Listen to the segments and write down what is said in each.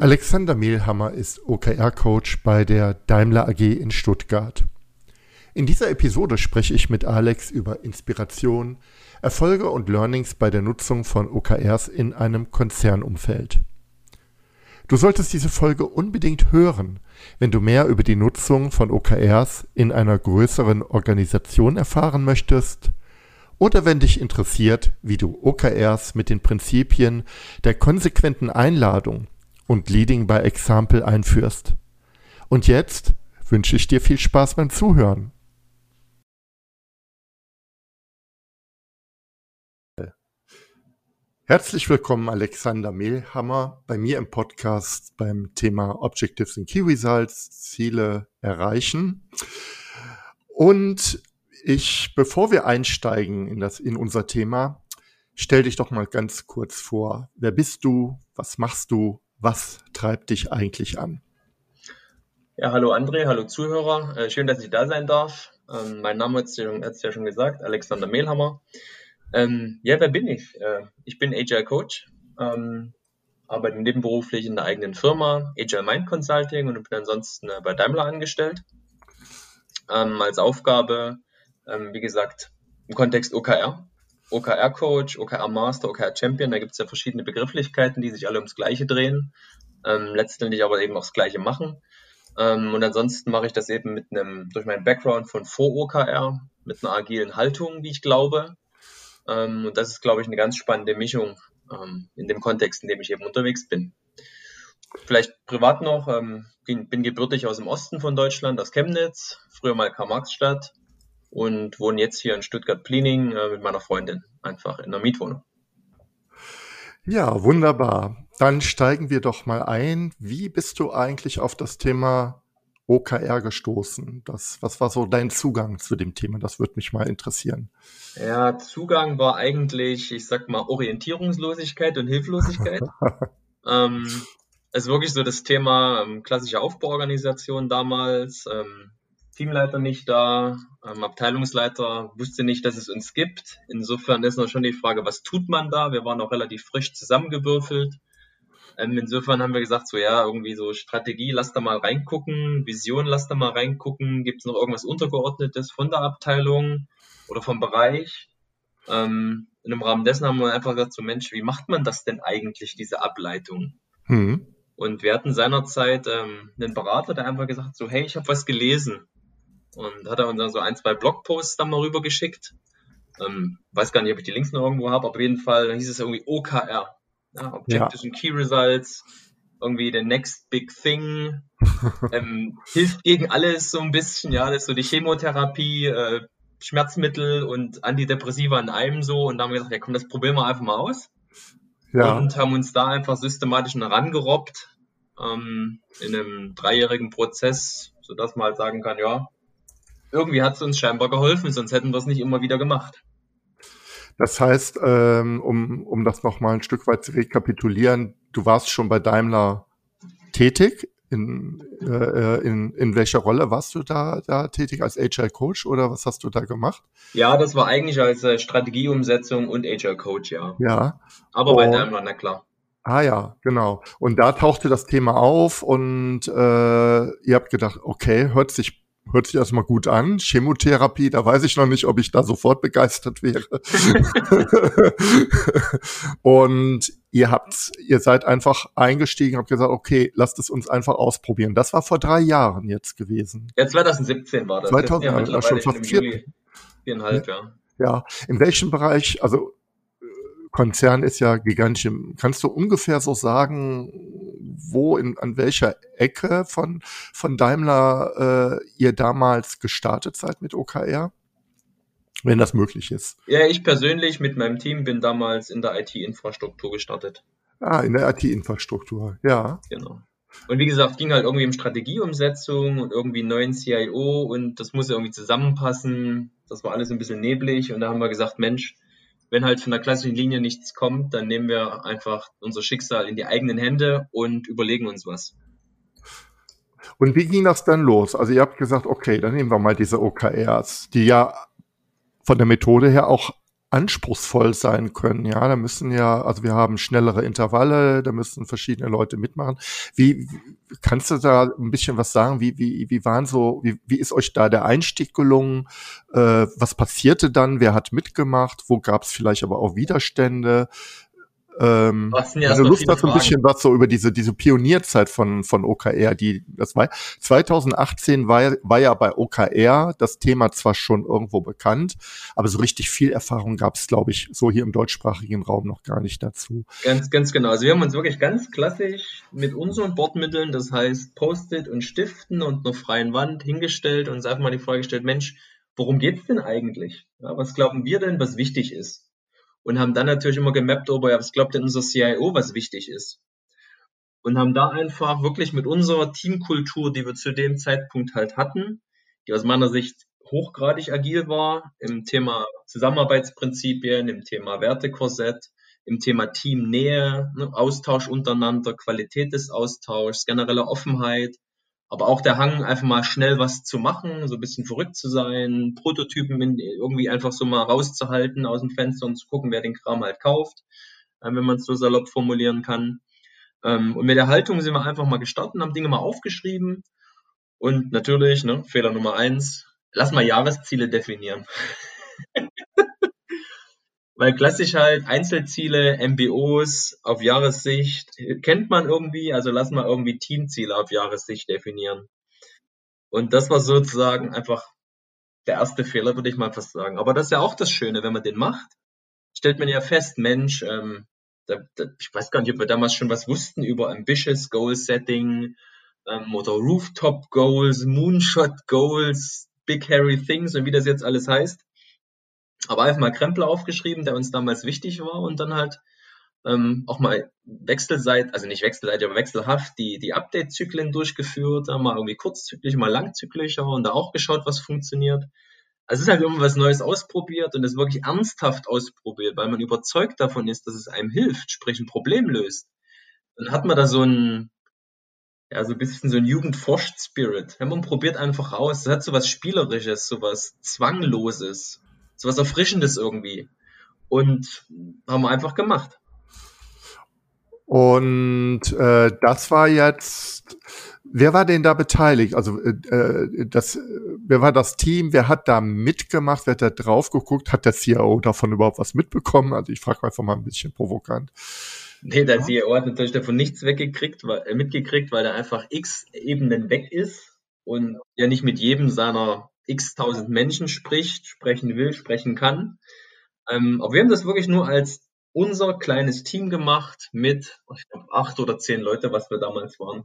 Alexander Mehlhammer ist OKR-Coach bei der Daimler AG in Stuttgart. In dieser Episode spreche ich mit Alex über Inspiration, Erfolge und Learnings bei der Nutzung von OKRs in einem Konzernumfeld. Du solltest diese Folge unbedingt hören, wenn du mehr über die Nutzung von OKRs in einer größeren Organisation erfahren möchtest oder wenn dich interessiert, wie du OKRs mit den Prinzipien der konsequenten Einladung und Leading by Example einführst. Und jetzt wünsche ich dir viel Spaß beim Zuhören. Herzlich willkommen, Alexander Mehlhammer, bei mir im Podcast beim Thema Objectives and Key Results, Ziele erreichen. Und ich, bevor wir einsteigen in das, in unser Thema, stell dich doch mal ganz kurz vor. Wer bist du? Was machst du? Was treibt dich eigentlich an? Ja, hallo André, hallo Zuhörer. Äh, schön, dass ich da sein darf. Ähm, mein Name hat es ja, schon gesagt, Alexander Mehlhammer. Ähm, ja, wer bin ich? Äh, ich bin Agile Coach, ähm, arbeite nebenberuflich in der eigenen Firma, Agile Mind Consulting und bin ansonsten äh, bei Daimler angestellt. Als Aufgabe, wie gesagt, im Kontext OKR. OKR-Coach, OKR-Master, OKR-Champion, da gibt es ja verschiedene Begrifflichkeiten, die sich alle ums Gleiche drehen, ähm, letztendlich aber eben auch das Gleiche machen. Ähm, und ansonsten mache ich das eben mit einem, durch meinen Background von vor OKR, mit einer agilen Haltung, wie ich glaube. Ähm, und das ist, glaube ich, eine ganz spannende Mischung ähm, in dem Kontext, in dem ich eben unterwegs bin. Vielleicht privat noch, ähm, bin gebürtig aus dem Osten von Deutschland, aus Chemnitz, früher mal Karl-Marx-Stadt und wohne jetzt hier in Stuttgart-Pliening äh, mit meiner Freundin, einfach in der Mietwohnung. Ja, wunderbar. Dann steigen wir doch mal ein. Wie bist du eigentlich auf das Thema OKR gestoßen? Das, was war so dein Zugang zu dem Thema? Das würde mich mal interessieren. Ja, Zugang war eigentlich, ich sag mal, Orientierungslosigkeit und Hilflosigkeit. ähm, es ist wirklich so das Thema ähm, klassische Aufbauorganisation damals. Ähm, Teamleiter nicht da, ähm, Abteilungsleiter wusste nicht, dass es uns gibt. Insofern ist noch schon die Frage, was tut man da? Wir waren auch relativ frisch zusammengewürfelt. Ähm, insofern haben wir gesagt, so ja, irgendwie so Strategie, lass da mal reingucken, Vision, lass da mal reingucken. Gibt es noch irgendwas Untergeordnetes von der Abteilung oder vom Bereich? Ähm, und im Rahmen dessen haben wir einfach gesagt, so Mensch, wie macht man das denn eigentlich, diese Ableitung? Hm. Und wir hatten seinerzeit ähm, einen Berater, der einfach gesagt hat, so hey, ich habe was gelesen und hat er uns dann so ein, zwei Blogposts dann mal rübergeschickt. Ähm, weiß gar nicht, ob ich die Links noch irgendwo habe, aber auf jeden Fall hieß es irgendwie OKR. Ja, Objectives ja. and Key Results, irgendwie the next big thing, ähm, hilft gegen alles so ein bisschen, ja, das ist so die Chemotherapie, äh, Schmerzmittel und Antidepressiva in einem so und da haben wir gesagt, ja komm, das probieren wir einfach mal aus. Ja. Und haben uns da einfach systematisch herangerobbt ähm, in einem dreijährigen Prozess, sodass man halt sagen kann, ja, irgendwie hat es uns scheinbar geholfen, sonst hätten wir es nicht immer wieder gemacht. Das heißt, ähm, um, um das nochmal ein Stück weit zu rekapitulieren, du warst schon bei Daimler tätig. In, äh, in, in welcher Rolle warst du da, da tätig? Als Agile Coach oder was hast du da gemacht? Ja, das war eigentlich als äh, Strategieumsetzung und Agile Coach, ja. Ja. Aber bei Daimler, na klar. Ah ja, genau. Und da tauchte das Thema auf und äh, ihr habt gedacht, okay, hört sich hört sich erstmal gut an. Chemotherapie, da weiß ich noch nicht, ob ich da sofort begeistert wäre. und ihr habt, ihr seid einfach eingestiegen, habt gesagt, okay, lasst es uns einfach ausprobieren. Das war vor drei Jahren jetzt gewesen. Ja, 2017 war das. 2000, ja, schon fast vier, viereinhalb, ja. Ja, in welchem Bereich, also Konzern ist ja gigantisch. Kannst du ungefähr so sagen, wo in an welcher Ecke von von Daimler äh, ihr damals gestartet seid mit OKR? Wenn das möglich ist. Ja, ich persönlich mit meinem Team bin damals in der IT-Infrastruktur gestartet. Ah, in der IT-Infrastruktur, ja. Genau. Und wie gesagt, ging halt irgendwie um Strategieumsetzung und irgendwie einen neuen CIO und das muss irgendwie zusammenpassen. Das war alles ein bisschen neblig und da haben wir gesagt, Mensch, wenn halt von der klassischen Linie nichts kommt, dann nehmen wir einfach unser Schicksal in die eigenen Hände und überlegen uns was. Und wie ging das dann los? Also ihr habt gesagt, okay, dann nehmen wir mal diese OKRs, die ja von der Methode her auch anspruchsvoll sein können. Ja, da müssen ja, also wir haben schnellere Intervalle, da müssen verschiedene Leute mitmachen. Wie kannst du da ein bisschen was sagen? Wie wie wie waren so, wie wie ist euch da der Einstieg gelungen? Äh, was passierte dann? Wer hat mitgemacht? Wo gab es vielleicht aber auch Widerstände? Ähm, wenn du Lust hast, ein bisschen was so über diese, diese Pionierzeit von, von OKR, die, das war, 2018 war, war ja bei OKR das Thema zwar schon irgendwo bekannt, aber so richtig viel Erfahrung gab es, glaube ich, so hier im deutschsprachigen Raum noch gar nicht dazu. Ganz, ganz genau. Also wir haben uns wirklich ganz klassisch mit unseren Bordmitteln, das heißt Post-it und Stiften und einer freien Wand hingestellt und uns einfach mal die Frage gestellt, Mensch, worum geht's denn eigentlich? Ja, was glauben wir denn, was wichtig ist? Und haben dann natürlich immer gemappt, ob ja, was glaubt denn unser CIO, was wichtig ist. Und haben da einfach wirklich mit unserer Teamkultur, die wir zu dem Zeitpunkt halt hatten, die aus meiner Sicht hochgradig agil war, im Thema Zusammenarbeitsprinzipien, im Thema Wertekorsett, im Thema Teamnähe, ne, Austausch untereinander, Qualität des Austauschs, generelle Offenheit, aber auch der Hang, einfach mal schnell was zu machen, so ein bisschen verrückt zu sein, Prototypen irgendwie einfach so mal rauszuhalten aus dem Fenster und zu gucken, wer den Kram halt kauft, äh, wenn man es so salopp formulieren kann. Ähm, und mit der Haltung sind wir einfach mal gestartet, haben Dinge mal aufgeschrieben und natürlich, ne, Fehler Nummer eins, lass mal Jahresziele definieren. Weil klassisch halt Einzelziele, MBOs auf Jahressicht kennt man irgendwie, also lass mal irgendwie Teamziele auf Jahressicht definieren. Und das war sozusagen einfach der erste Fehler, würde ich mal fast sagen. Aber das ist ja auch das Schöne, wenn man den macht, stellt man ja fest, Mensch, ähm, da, da, ich weiß gar nicht, ob wir damals schon was wussten über Ambitious Goal Setting ähm, oder Rooftop Goals, Moonshot Goals, Big Hairy Things und wie das jetzt alles heißt aber einfach mal Krempel aufgeschrieben, der uns damals wichtig war und dann halt ähm, auch mal wechselseit, also nicht wechselseitig, aber wechselhaft die, die Update-Zyklen durchgeführt, mal irgendwie kurzzyklisch, mal langzyklischer und da auch geschaut, was funktioniert. Also es ist halt immer was Neues ausprobiert und es wirklich ernsthaft ausprobiert, weil man überzeugt davon ist, dass es einem hilft, sprich ein Problem löst. Dann hat man da so ein, ja, so ein bisschen so ein Jugendforscht-Spirit. Man probiert einfach aus. Es hat so was Spielerisches, so was Zwangloses so was Erfrischendes irgendwie. Und haben wir einfach gemacht. Und äh, das war jetzt, wer war denn da beteiligt? Also äh, äh, das, wer war das Team? Wer hat da mitgemacht? Wer hat da drauf geguckt? Hat der CIO davon überhaupt was mitbekommen? Also ich frage einfach mal ein bisschen provokant. Nee, der CIO hat natürlich davon nichts weggekriegt, weil, äh, mitgekriegt, weil er einfach x Ebenen weg ist und ja nicht mit jedem seiner x tausend Menschen spricht, sprechen will, sprechen kann. Ähm, aber wir haben das wirklich nur als unser kleines Team gemacht mit, ich glaube, acht oder zehn Leute, was wir damals waren.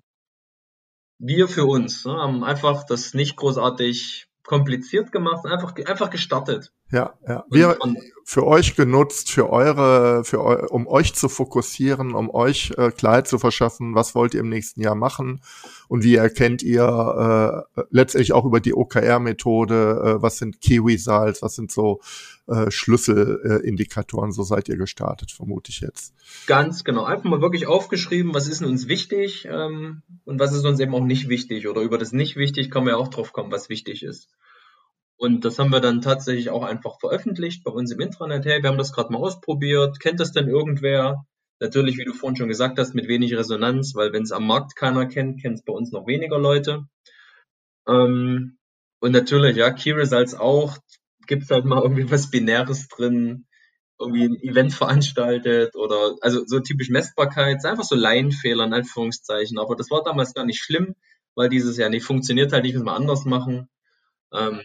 Wir für uns ne, haben einfach das nicht großartig kompliziert gemacht, einfach, einfach gestartet. Ja, ja. Wir für euch genutzt, für eure, für eu, um euch zu fokussieren, um euch äh, Klarheit zu verschaffen, was wollt ihr im nächsten Jahr machen und wie erkennt ihr äh, letztendlich auch über die OKR-Methode, äh, was sind Key Results, was sind so äh, Schlüsselindikatoren, so seid ihr gestartet, vermute ich jetzt. Ganz genau, einfach mal wirklich aufgeschrieben, was ist uns wichtig ähm, und was ist uns eben auch nicht wichtig oder über das nicht wichtig kann man ja auch drauf kommen, was wichtig ist. Und das haben wir dann tatsächlich auch einfach veröffentlicht bei uns im Intranet. Hey, wir haben das gerade mal ausprobiert. Kennt das denn irgendwer? Natürlich, wie du vorhin schon gesagt hast, mit wenig Resonanz, weil wenn es am Markt keiner kennt, kennt es bei uns noch weniger Leute. Ähm, und natürlich, ja, Key Results auch. Gibt es halt mal irgendwie was Binäres drin, irgendwie ein Event veranstaltet oder also so typisch Messbarkeit, einfach so Laienfehler in Anführungszeichen. Aber das war damals gar nicht schlimm, weil dieses ja nicht funktioniert halt nicht, müssen wir anders machen. Ähm,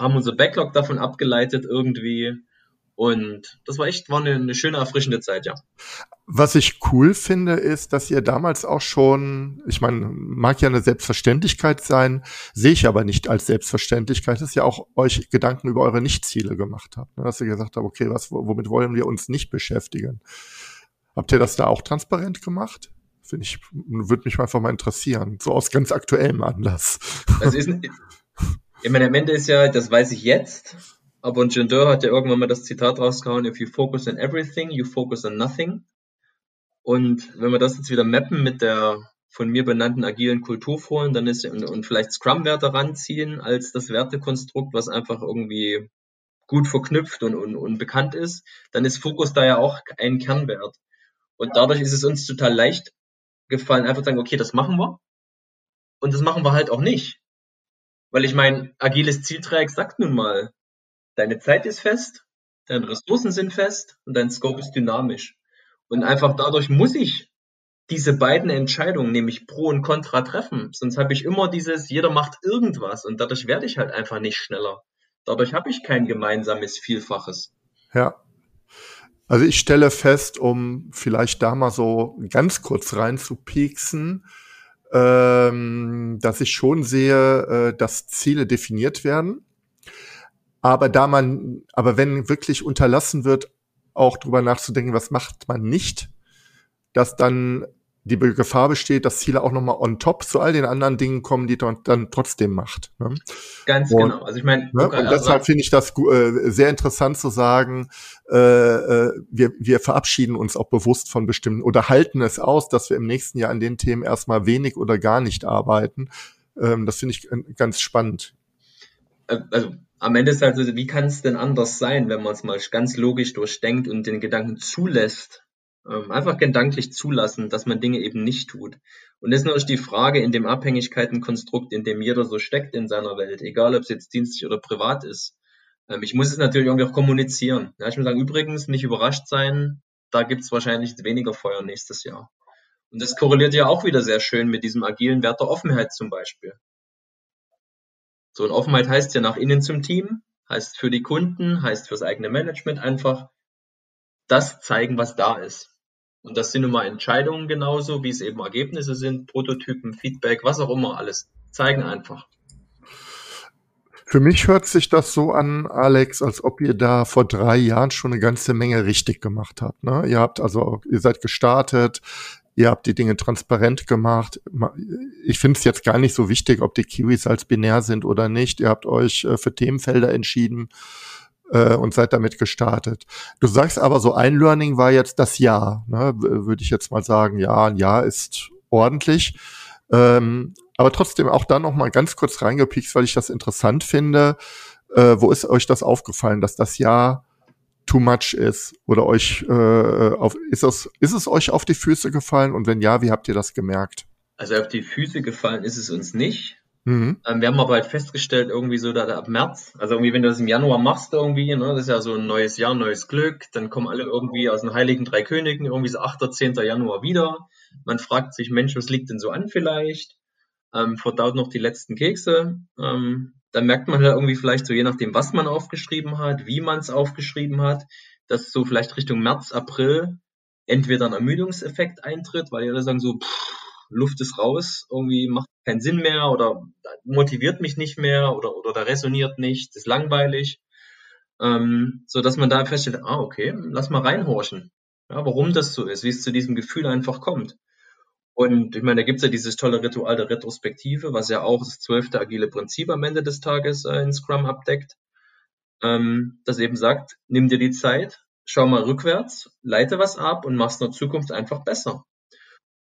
haben unser Backlog davon abgeleitet irgendwie. Und das war echt, war eine, eine, schöne, erfrischende Zeit, ja. Was ich cool finde, ist, dass ihr damals auch schon, ich meine, mag ja eine Selbstverständlichkeit sein, sehe ich aber nicht als Selbstverständlichkeit, dass ihr auch euch Gedanken über eure Nichtziele gemacht habt. Ne? Dass ihr gesagt habt, okay, was, womit wollen wir uns nicht beschäftigen? Habt ihr das da auch transparent gemacht? Finde ich, würde mich einfach mal interessieren. So aus ganz aktuellem Anlass. Das ist, ich meine, am Ende ist ja, das weiß ich jetzt, aber Gendeur hat ja irgendwann mal das Zitat rausgehauen, if you focus on everything, you focus on nothing. Und wenn wir das jetzt wieder mappen mit der von mir benannten agilen Kulturforen, dann ist und, und vielleicht Scrum-Werte ranziehen als das Wertekonstrukt, was einfach irgendwie gut verknüpft und, und, und bekannt ist, dann ist Fokus da ja auch ein Kernwert. Und dadurch ist es uns total leicht gefallen, einfach zu sagen, okay, das machen wir. Und das machen wir halt auch nicht. Weil ich mein, agiles Zielträg sagt nun mal, deine Zeit ist fest, deine Ressourcen sind fest und dein Scope ist dynamisch. Und einfach dadurch muss ich diese beiden Entscheidungen, nämlich Pro und Contra, treffen. Sonst habe ich immer dieses, jeder macht irgendwas und dadurch werde ich halt einfach nicht schneller. Dadurch habe ich kein gemeinsames Vielfaches. Ja. Also ich stelle fest, um vielleicht da mal so ganz kurz rein zu pieksen, ähm, dass ich schon sehe, äh, dass Ziele definiert werden. Aber da man, aber wenn wirklich unterlassen wird, auch drüber nachzudenken, was macht man nicht, dass dann die Gefahr besteht, dass Ziele auch nochmal on top zu all den anderen Dingen kommen, die man dann trotzdem macht. Ne? Ganz und, genau. Also ich meine, ne? und deshalb finde ich das äh, sehr interessant zu sagen, äh, äh, wir, wir verabschieden uns auch bewusst von bestimmten oder halten es aus, dass wir im nächsten Jahr an den Themen erstmal wenig oder gar nicht arbeiten. Ähm, das finde ich ganz spannend. Äh, also am Ende ist halt so, wie kann es denn anders sein, wenn man es mal ganz logisch durchdenkt und den Gedanken zulässt, ähm, einfach gedanklich zulassen, dass man Dinge eben nicht tut. Und das ist natürlich die Frage in dem Abhängigkeitenkonstrukt, in dem jeder so steckt in seiner Welt, egal ob es jetzt dienstlich oder privat ist. Ähm, ich muss es natürlich irgendwie auch kommunizieren. Ja, ich muss sagen, übrigens, nicht überrascht sein, da gibt es wahrscheinlich weniger Feuer nächstes Jahr. Und das korreliert ja auch wieder sehr schön mit diesem agilen Wert der Offenheit zum Beispiel. So, und Offenheit heißt ja nach innen zum Team, heißt für die Kunden, heißt fürs eigene Management einfach das zeigen, was da ist. Und das sind nun mal Entscheidungen genauso, wie es eben Ergebnisse sind, Prototypen, Feedback, was auch immer, alles. Zeigen einfach. Für mich hört sich das so an, Alex, als ob ihr da vor drei Jahren schon eine ganze Menge richtig gemacht habt. Ne? Ihr habt also, ihr seid gestartet, ihr habt die Dinge transparent gemacht. Ich finde es jetzt gar nicht so wichtig, ob die Kiwis als binär sind oder nicht. Ihr habt euch äh, für Themenfelder entschieden äh, und seid damit gestartet. Du sagst aber, so ein Learning war jetzt das Jahr. Ne? Würde ich jetzt mal sagen, ja, ein Jahr ist ordentlich. Ähm, aber trotzdem auch da noch mal ganz kurz reingepiekst, weil ich das interessant finde. Äh, wo ist euch das aufgefallen, dass das Jahr too much ist oder euch äh, auf, ist es ist es euch auf die Füße gefallen und wenn ja, wie habt ihr das gemerkt? Also auf die Füße gefallen ist es uns nicht. Mhm. Ähm, wir haben aber halt festgestellt, irgendwie so da, ab März, also irgendwie, wenn du das im Januar machst, irgendwie, ne, das ist ja so ein neues Jahr, neues Glück, dann kommen alle irgendwie aus den Heiligen Drei Königen, irgendwie so 8., 10. Januar wieder. Man fragt sich, Mensch, was liegt denn so an vielleicht? Ähm, verdaut noch die letzten Kekse. Ähm, dann merkt man halt irgendwie vielleicht so, je nachdem, was man aufgeschrieben hat, wie man es aufgeschrieben hat, dass so vielleicht Richtung März, April entweder ein Ermüdungseffekt eintritt, weil die alle sagen so, pff, Luft ist raus, irgendwie macht keinen Sinn mehr oder motiviert mich nicht mehr oder, oder da resoniert nicht, ist langweilig. Ähm, so dass man da feststellt, ah, okay, lass mal reinhorchen. Ja, warum das so ist, wie es zu diesem Gefühl einfach kommt. Und ich meine, da gibt's ja dieses tolle Ritual der Retrospektive, was ja auch das zwölfte agile Prinzip am Ende des Tages äh, in Scrum abdeckt, ähm, das eben sagt, nimm dir die Zeit, schau mal rückwärts, leite was ab und mach's in der Zukunft einfach besser.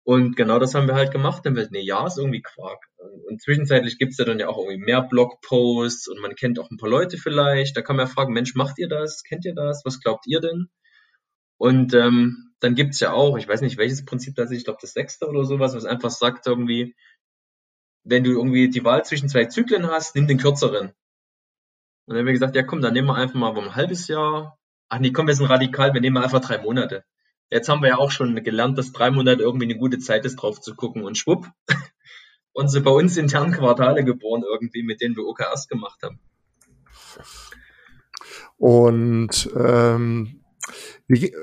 Und genau das haben wir halt gemacht. Dann wird, nee, ja, ist irgendwie Quark. Und zwischenzeitlich gibt's ja dann ja auch irgendwie mehr Blogposts und man kennt auch ein paar Leute vielleicht. Da kann man ja fragen, Mensch, macht ihr das? Kennt ihr das? Was glaubt ihr denn? Und ähm, dann gibt's ja auch, ich weiß nicht, welches Prinzip das ist, ich glaube das sechste oder sowas, was einfach sagt irgendwie, wenn du irgendwie die Wahl zwischen zwei Zyklen hast, nimm den kürzeren. Und dann haben wir gesagt, ja komm, dann nehmen wir einfach mal ein halbes Jahr. Ach nee, komm, wir sind radikal, wir nehmen einfach drei Monate. Jetzt haben wir ja auch schon gelernt, dass drei Monate irgendwie eine gute Zeit ist, drauf zu gucken. Und schwupp, und so bei uns intern Quartale geboren irgendwie, mit denen wir OKRs gemacht haben. Und ähm, wie,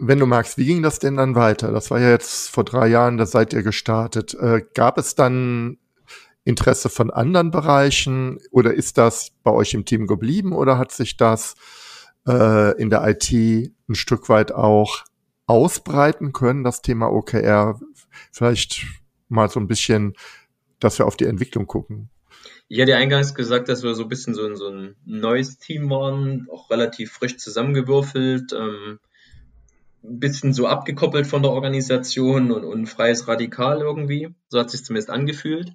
wenn du magst, wie ging das denn dann weiter? Das war ja jetzt vor drei Jahren, da seid ihr gestartet. Äh, gab es dann Interesse von anderen Bereichen oder ist das bei euch im Team geblieben oder hat sich das äh, in der IT ein Stück weit auch ausbreiten können, das Thema OKR, vielleicht mal so ein bisschen, dass wir auf die Entwicklung gucken. Ich hatte eingangs gesagt, dass wir so ein bisschen so ein, so ein neues Team waren, auch relativ frisch zusammengewürfelt, ähm, ein bisschen so abgekoppelt von der Organisation und, und freies Radikal irgendwie. So hat sich zumindest angefühlt.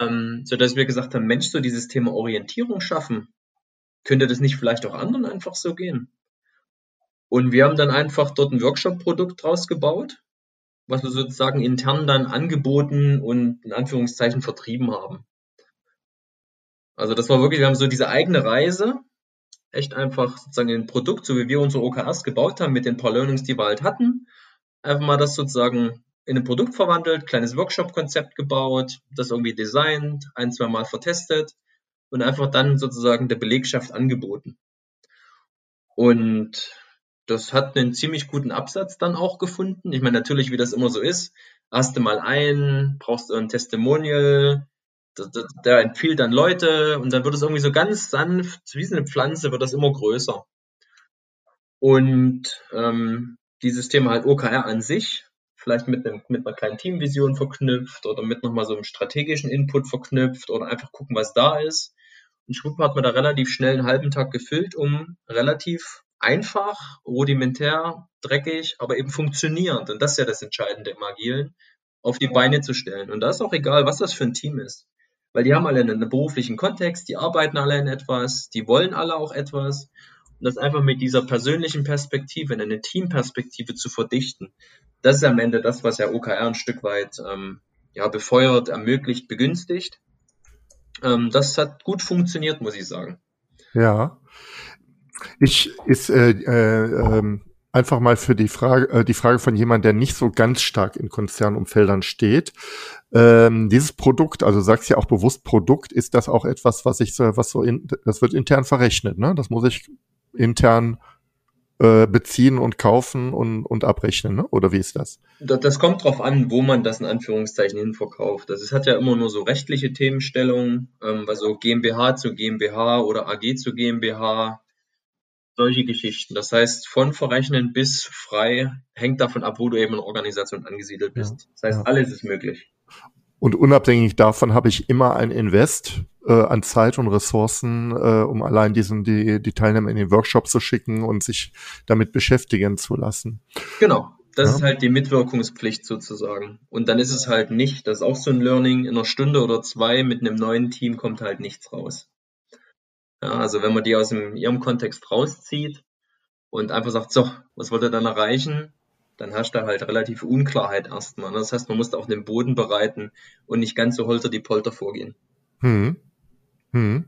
Ähm, so dass wir gesagt haben, Mensch, so dieses Thema Orientierung schaffen, könnte das nicht vielleicht auch anderen einfach so gehen? Und wir haben dann einfach dort ein Workshop-Produkt draus gebaut, was wir sozusagen intern dann angeboten und in Anführungszeichen vertrieben haben. Also das war wirklich, wir haben so diese eigene Reise, echt einfach sozusagen ein Produkt, so wie wir unsere OKRs gebaut haben, mit den paar Learnings, die wir halt hatten, einfach mal das sozusagen in ein Produkt verwandelt, kleines Workshop-Konzept gebaut, das irgendwie designt, ein, zwei Mal vertestet und einfach dann sozusagen der Belegschaft angeboten. Und das hat einen ziemlich guten Absatz dann auch gefunden. Ich meine, natürlich, wie das immer so ist, hast du mal ein, brauchst du ein Testimonial, der empfiehlt dann Leute und dann wird es irgendwie so ganz sanft, wie eine Pflanze, wird das immer größer. Und ähm, dieses Thema halt OKR an sich, vielleicht mit, einem, mit einer kleinen Teamvision verknüpft oder mit nochmal so einem strategischen Input verknüpft oder einfach gucken, was da ist. Und schwupp hat man da relativ schnell einen halben Tag gefüllt, um relativ einfach, rudimentär, dreckig, aber eben funktionierend, und das ist ja das Entscheidende im Agilen, auf die Beine zu stellen. Und da ist auch egal, was das für ein Team ist. Weil die haben alle einen beruflichen Kontext, die arbeiten alle in etwas, die wollen alle auch etwas. Und das einfach mit dieser persönlichen Perspektive, in eine Teamperspektive zu verdichten, das ist am Ende das, was ja OKR ein Stück weit ähm, ja, befeuert, ermöglicht, begünstigt. Ähm, das hat gut funktioniert, muss ich sagen. Ja. Ich ist äh, äh, äh, einfach mal für die Frage, äh, die Frage von jemand, der nicht so ganz stark in Konzernumfeldern steht. Ähm, dieses Produkt, also sagst ja auch bewusst Produkt, ist das auch etwas, was ich so, was so in, das wird intern verrechnet, ne? Das muss ich intern äh, beziehen und kaufen und, und abrechnen, ne? oder wie ist das? Das kommt drauf an, wo man das in Anführungszeichen hinverkauft. Also es hat ja immer nur so rechtliche Themenstellungen, ähm, also GmbH zu GmbH oder AG zu GmbH, solche Geschichten. Das heißt, von Verrechnen bis frei hängt davon ab, wo du eben in der Organisation angesiedelt bist. Ja, das heißt, ja. alles ist möglich. Und unabhängig davon habe ich immer ein Invest äh, an Zeit und Ressourcen, äh, um allein diesen die, die Teilnehmer in den Workshop zu schicken und sich damit beschäftigen zu lassen. Genau. Das ja. ist halt die Mitwirkungspflicht sozusagen. Und dann ist es halt nicht, das ist auch so ein Learning, in einer Stunde oder zwei mit einem neuen Team kommt halt nichts raus. Ja, also wenn man die aus dem, ihrem Kontext rauszieht und einfach sagt, so, was wollt ihr dann erreichen? dann herrscht da halt relativ Unklarheit erstmal. Das heißt, man muss da auch den Boden bereiten und nicht ganz so holter die Polter vorgehen. Hm. Hm.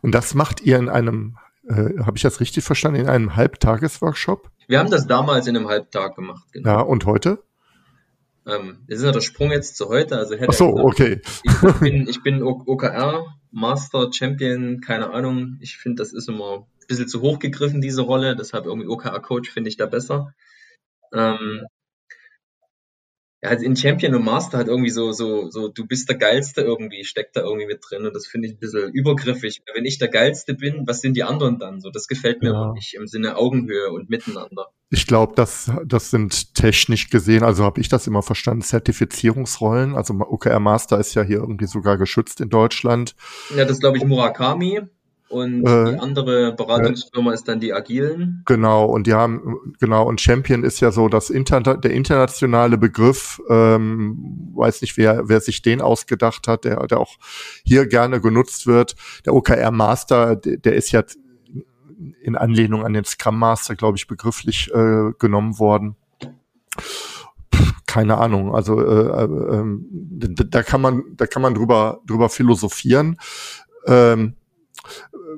Und das macht ihr in einem, äh, habe ich das richtig verstanden, in einem Halbtagesworkshop? Wir haben das damals in einem Halbtag gemacht. Genau. Ja, und heute? Ähm, das ist ja der Sprung jetzt zu heute. Also hätte Ach so, gesagt, okay. Ich, bin, ich bin OKR, Master, Champion, keine Ahnung. Ich finde, das ist immer ein bisschen zu hoch gegriffen, diese Rolle. Deshalb irgendwie OKR-Coach finde ich da besser. Ähm, ja, also in Champion und Master hat irgendwie so, so, so, du bist der Geilste irgendwie, steckt da irgendwie mit drin und das finde ich ein bisschen übergriffig. Wenn ich der Geilste bin, was sind die anderen dann so? Das gefällt mir ja. nicht im Sinne Augenhöhe und Miteinander. Ich glaube, das, das sind technisch gesehen, also habe ich das immer verstanden, Zertifizierungsrollen. Also OKR Master ist ja hier irgendwie sogar geschützt in Deutschland. Ja, das glaube ich Murakami. Und äh, die andere Beratungsfirma äh, ist dann die Agilen. Genau, und die haben, genau, und Champion ist ja so das Inter der internationale Begriff, ähm, weiß nicht, wer, wer sich den ausgedacht hat, der, der auch hier gerne genutzt wird. Der OKR Master, der, der ist ja in Anlehnung an den Scrum Master, glaube ich, begrifflich äh, genommen worden. keine Ahnung, also äh, äh, ähm, da, da kann man, da kann man drüber, drüber philosophieren. Ähm,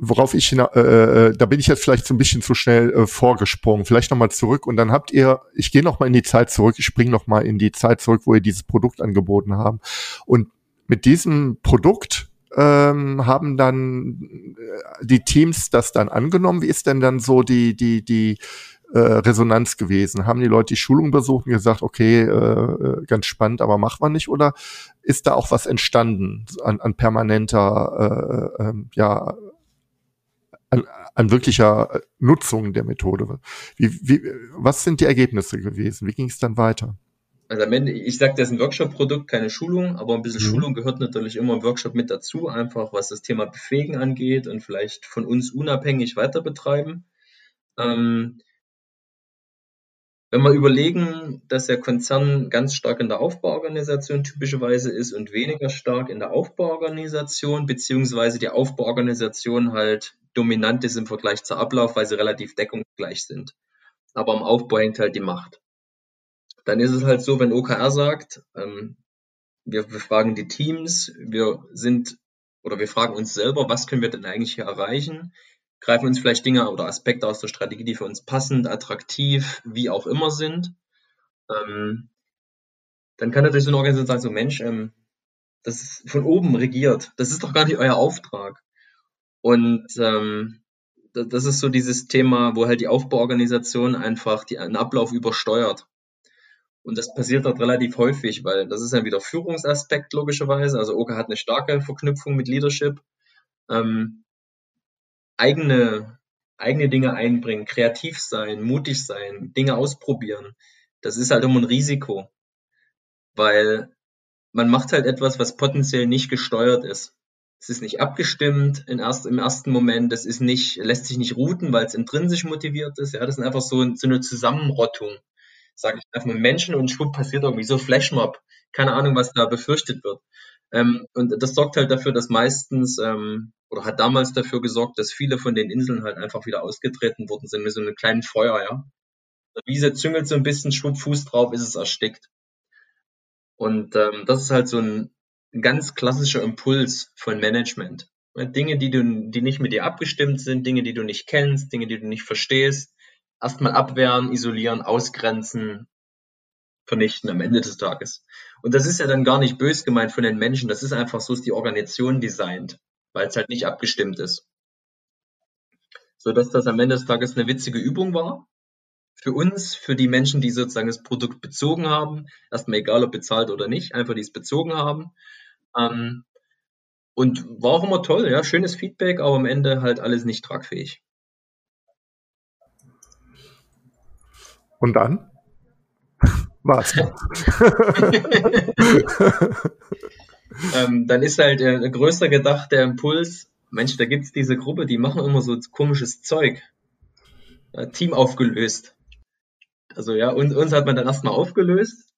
worauf ich, äh, äh, da bin ich jetzt vielleicht so ein bisschen zu schnell äh, vorgesprungen. Vielleicht nochmal zurück und dann habt ihr, ich gehe nochmal in die Zeit zurück, ich springe nochmal in die Zeit zurück, wo ihr dieses Produkt angeboten haben. Und mit diesem Produkt ähm, haben dann äh, die Teams das dann angenommen. Wie ist denn dann so die, die, die äh, Resonanz gewesen? Haben die Leute die Schulung besucht und gesagt, okay, äh, äh ganz spannend, aber macht man nicht? Oder ist da auch was entstanden an, an permanenter äh, äh, ja, an wirklicher Nutzung der Methode. Wie, wie, was sind die Ergebnisse gewesen? Wie ging es dann weiter? Also am Ende, ich sage, das ist ein Workshop-Produkt, keine Schulung, aber ein bisschen mhm. Schulung gehört natürlich immer im Workshop mit dazu, einfach was das Thema Befähigen angeht und vielleicht von uns unabhängig weiter betreiben. Ähm, wenn wir überlegen, dass der Konzern ganz stark in der Aufbauorganisation typischerweise ist und weniger stark in der Aufbauorganisation, beziehungsweise die Aufbauorganisation halt dominant ist im Vergleich zur Ablauf, weil sie relativ deckungsgleich sind. Aber am Aufbau hängt halt die Macht dann ist es halt so, wenn OKR sagt, ähm, wir, wir fragen die Teams, wir sind oder wir fragen uns selber, was können wir denn eigentlich hier erreichen? Greifen uns vielleicht Dinge oder Aspekte aus der Strategie, die für uns passend, attraktiv, wie auch immer sind. Ähm, dann kann natürlich so eine Organisation sagen, so Mensch, ähm, das ist von oben regiert. Das ist doch gar nicht euer Auftrag. Und ähm, das ist so dieses Thema, wo halt die Aufbauorganisation einfach die, einen Ablauf übersteuert. Und das passiert dort relativ häufig, weil das ist ja wieder Führungsaspekt logischerweise. Also Oka hat eine starke Verknüpfung mit Leadership. Ähm, eigene, eigene Dinge einbringen, kreativ sein, mutig sein, Dinge ausprobieren. Das ist halt immer ein Risiko, weil man macht halt etwas, was potenziell nicht gesteuert ist. Es ist nicht abgestimmt in erst, im ersten Moment. Es ist nicht, lässt sich nicht routen, weil es intrinsisch motiviert ist. Ja, das ist einfach so, so eine Zusammenrottung sage ich einfach mal Menschen und schwupp passiert irgendwie so Flashmob. Keine Ahnung, was da befürchtet wird. Ähm, und das sorgt halt dafür, dass meistens, ähm, oder hat damals dafür gesorgt, dass viele von den Inseln halt einfach wieder ausgetreten worden sind mit so einem kleinen Feuer, ja. Die Wiese züngelt so ein bisschen, schwupp Fuß drauf, ist es erstickt. Und ähm, das ist halt so ein, ganz klassischer Impuls von Management. Dinge, die du, die nicht mit dir abgestimmt sind, Dinge, die du nicht kennst, Dinge, die du nicht verstehst, erstmal abwehren, isolieren, ausgrenzen, vernichten am Ende des Tages. Und das ist ja dann gar nicht bös gemeint von den Menschen, das ist einfach so, ist die Organisation designt, weil es halt nicht abgestimmt ist. So dass das am Ende des Tages eine witzige Übung war. Für uns, für die Menschen, die sozusagen das Produkt bezogen haben, erstmal egal ob bezahlt oder nicht, einfach die es bezogen haben. Ähm, und war auch immer toll, ja, schönes Feedback, aber am Ende halt alles nicht tragfähig. Und dann? Was? ähm, dann ist halt äh, größer gedacht der Impuls, Mensch, da gibt es diese Gruppe, die machen immer so komisches Zeug. Ja, Team aufgelöst. Also ja, uns, uns hat man dann erstmal aufgelöst.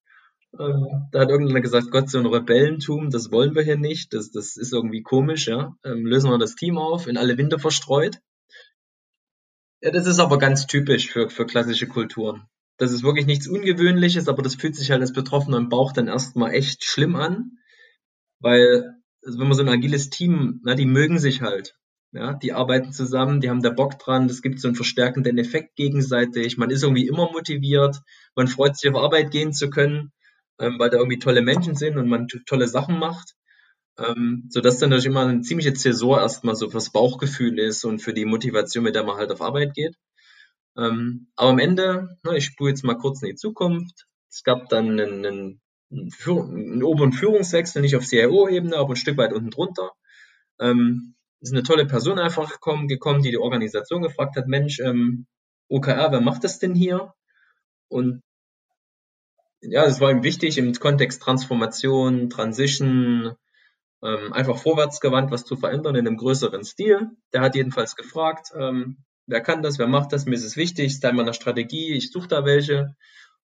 Ähm, da hat irgendjemand gesagt, Gott, so ein Rebellentum, das wollen wir hier nicht, das, das ist irgendwie komisch, ja. Ähm, lösen wir das Team auf, in alle Winde verstreut. Ja, das ist aber ganz typisch für, für klassische Kulturen. Das ist wirklich nichts Ungewöhnliches, aber das fühlt sich halt als Betroffener im Bauch dann erstmal echt schlimm an, weil also wenn man so ein agiles Team, na, die mögen sich halt. Ja, die arbeiten zusammen, die haben da Bock dran, das gibt so einen verstärkenden Effekt gegenseitig. Man ist irgendwie immer motiviert, man freut sich auf Arbeit gehen zu können, ähm, weil da irgendwie tolle Menschen sind und man tolle Sachen macht. Ähm, so dass dann natürlich immer eine ziemliche Zäsur erstmal so fürs Bauchgefühl ist und für die Motivation, mit der man halt auf Arbeit geht. Ähm, aber am Ende, na, ich spule jetzt mal kurz in die Zukunft. Es gab dann einen, einen, einen oberen Führungswechsel, nicht auf CIO-Ebene, aber ein Stück weit unten drunter. Ähm, ist eine tolle Person einfach gekommen, gekommen, die die Organisation gefragt hat, Mensch, ähm, OKR, wer macht das denn hier? Und ja, es war ihm wichtig im Kontext Transformation, Transition, ähm, einfach vorwärtsgewandt was zu verändern in einem größeren Stil. Der hat jedenfalls gefragt, ähm, wer kann das, wer macht das, mir ist es wichtig, ist Teil meiner Strategie, ich suche da welche.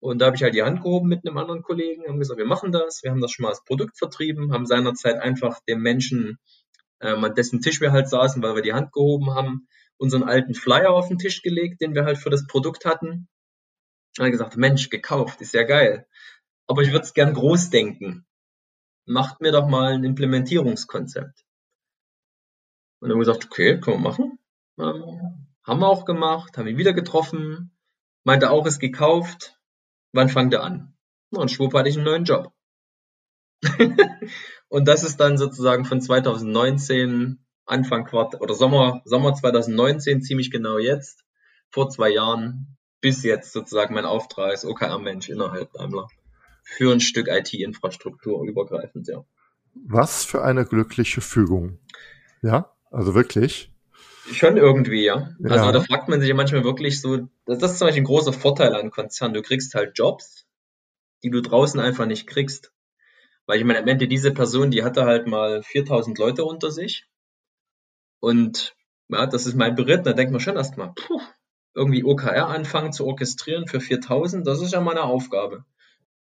Und da habe ich halt die Hand gehoben mit einem anderen Kollegen, haben gesagt, wir machen das, wir haben das schon mal als Produkt vertrieben, haben seinerzeit einfach dem Menschen, ähm, an dessen Tisch wir halt saßen, weil wir die Hand gehoben haben, unseren alten Flyer auf den Tisch gelegt, den wir halt für das Produkt hatten. Und er gesagt, Mensch, gekauft, ist ja geil. Aber ich würde es gern groß denken. Macht mir doch mal ein Implementierungskonzept. Und dann haben wir gesagt, okay, können wir machen. Ähm, haben wir auch gemacht, haben ihn wieder getroffen, meinte auch, ist gekauft. Wann fangt er an? Und schwupp hatte ich einen neuen Job. und das ist dann sozusagen von 2019, Anfang Quart oder Sommer, Sommer 2019, ziemlich genau jetzt, vor zwei Jahren, bis jetzt sozusagen mein Auftrag als OKR-Mensch innerhalb Daimler. Für ein Stück IT-Infrastruktur übergreifend, ja. Was für eine glückliche Fügung. Ja, also wirklich. Schon irgendwie, ja. ja. Also da fragt man sich ja manchmal wirklich so, das ist zum Beispiel ein großer Vorteil an Konzernen. Du kriegst halt Jobs, die du draußen einfach nicht kriegst. Weil ich meine, am Ende diese Person, die hatte halt mal 4000 Leute unter sich. Und ja, das ist mein Beritt. Da denkt man schon erstmal, puh, irgendwie OKR anfangen zu orchestrieren für 4000, das ist ja mal eine Aufgabe.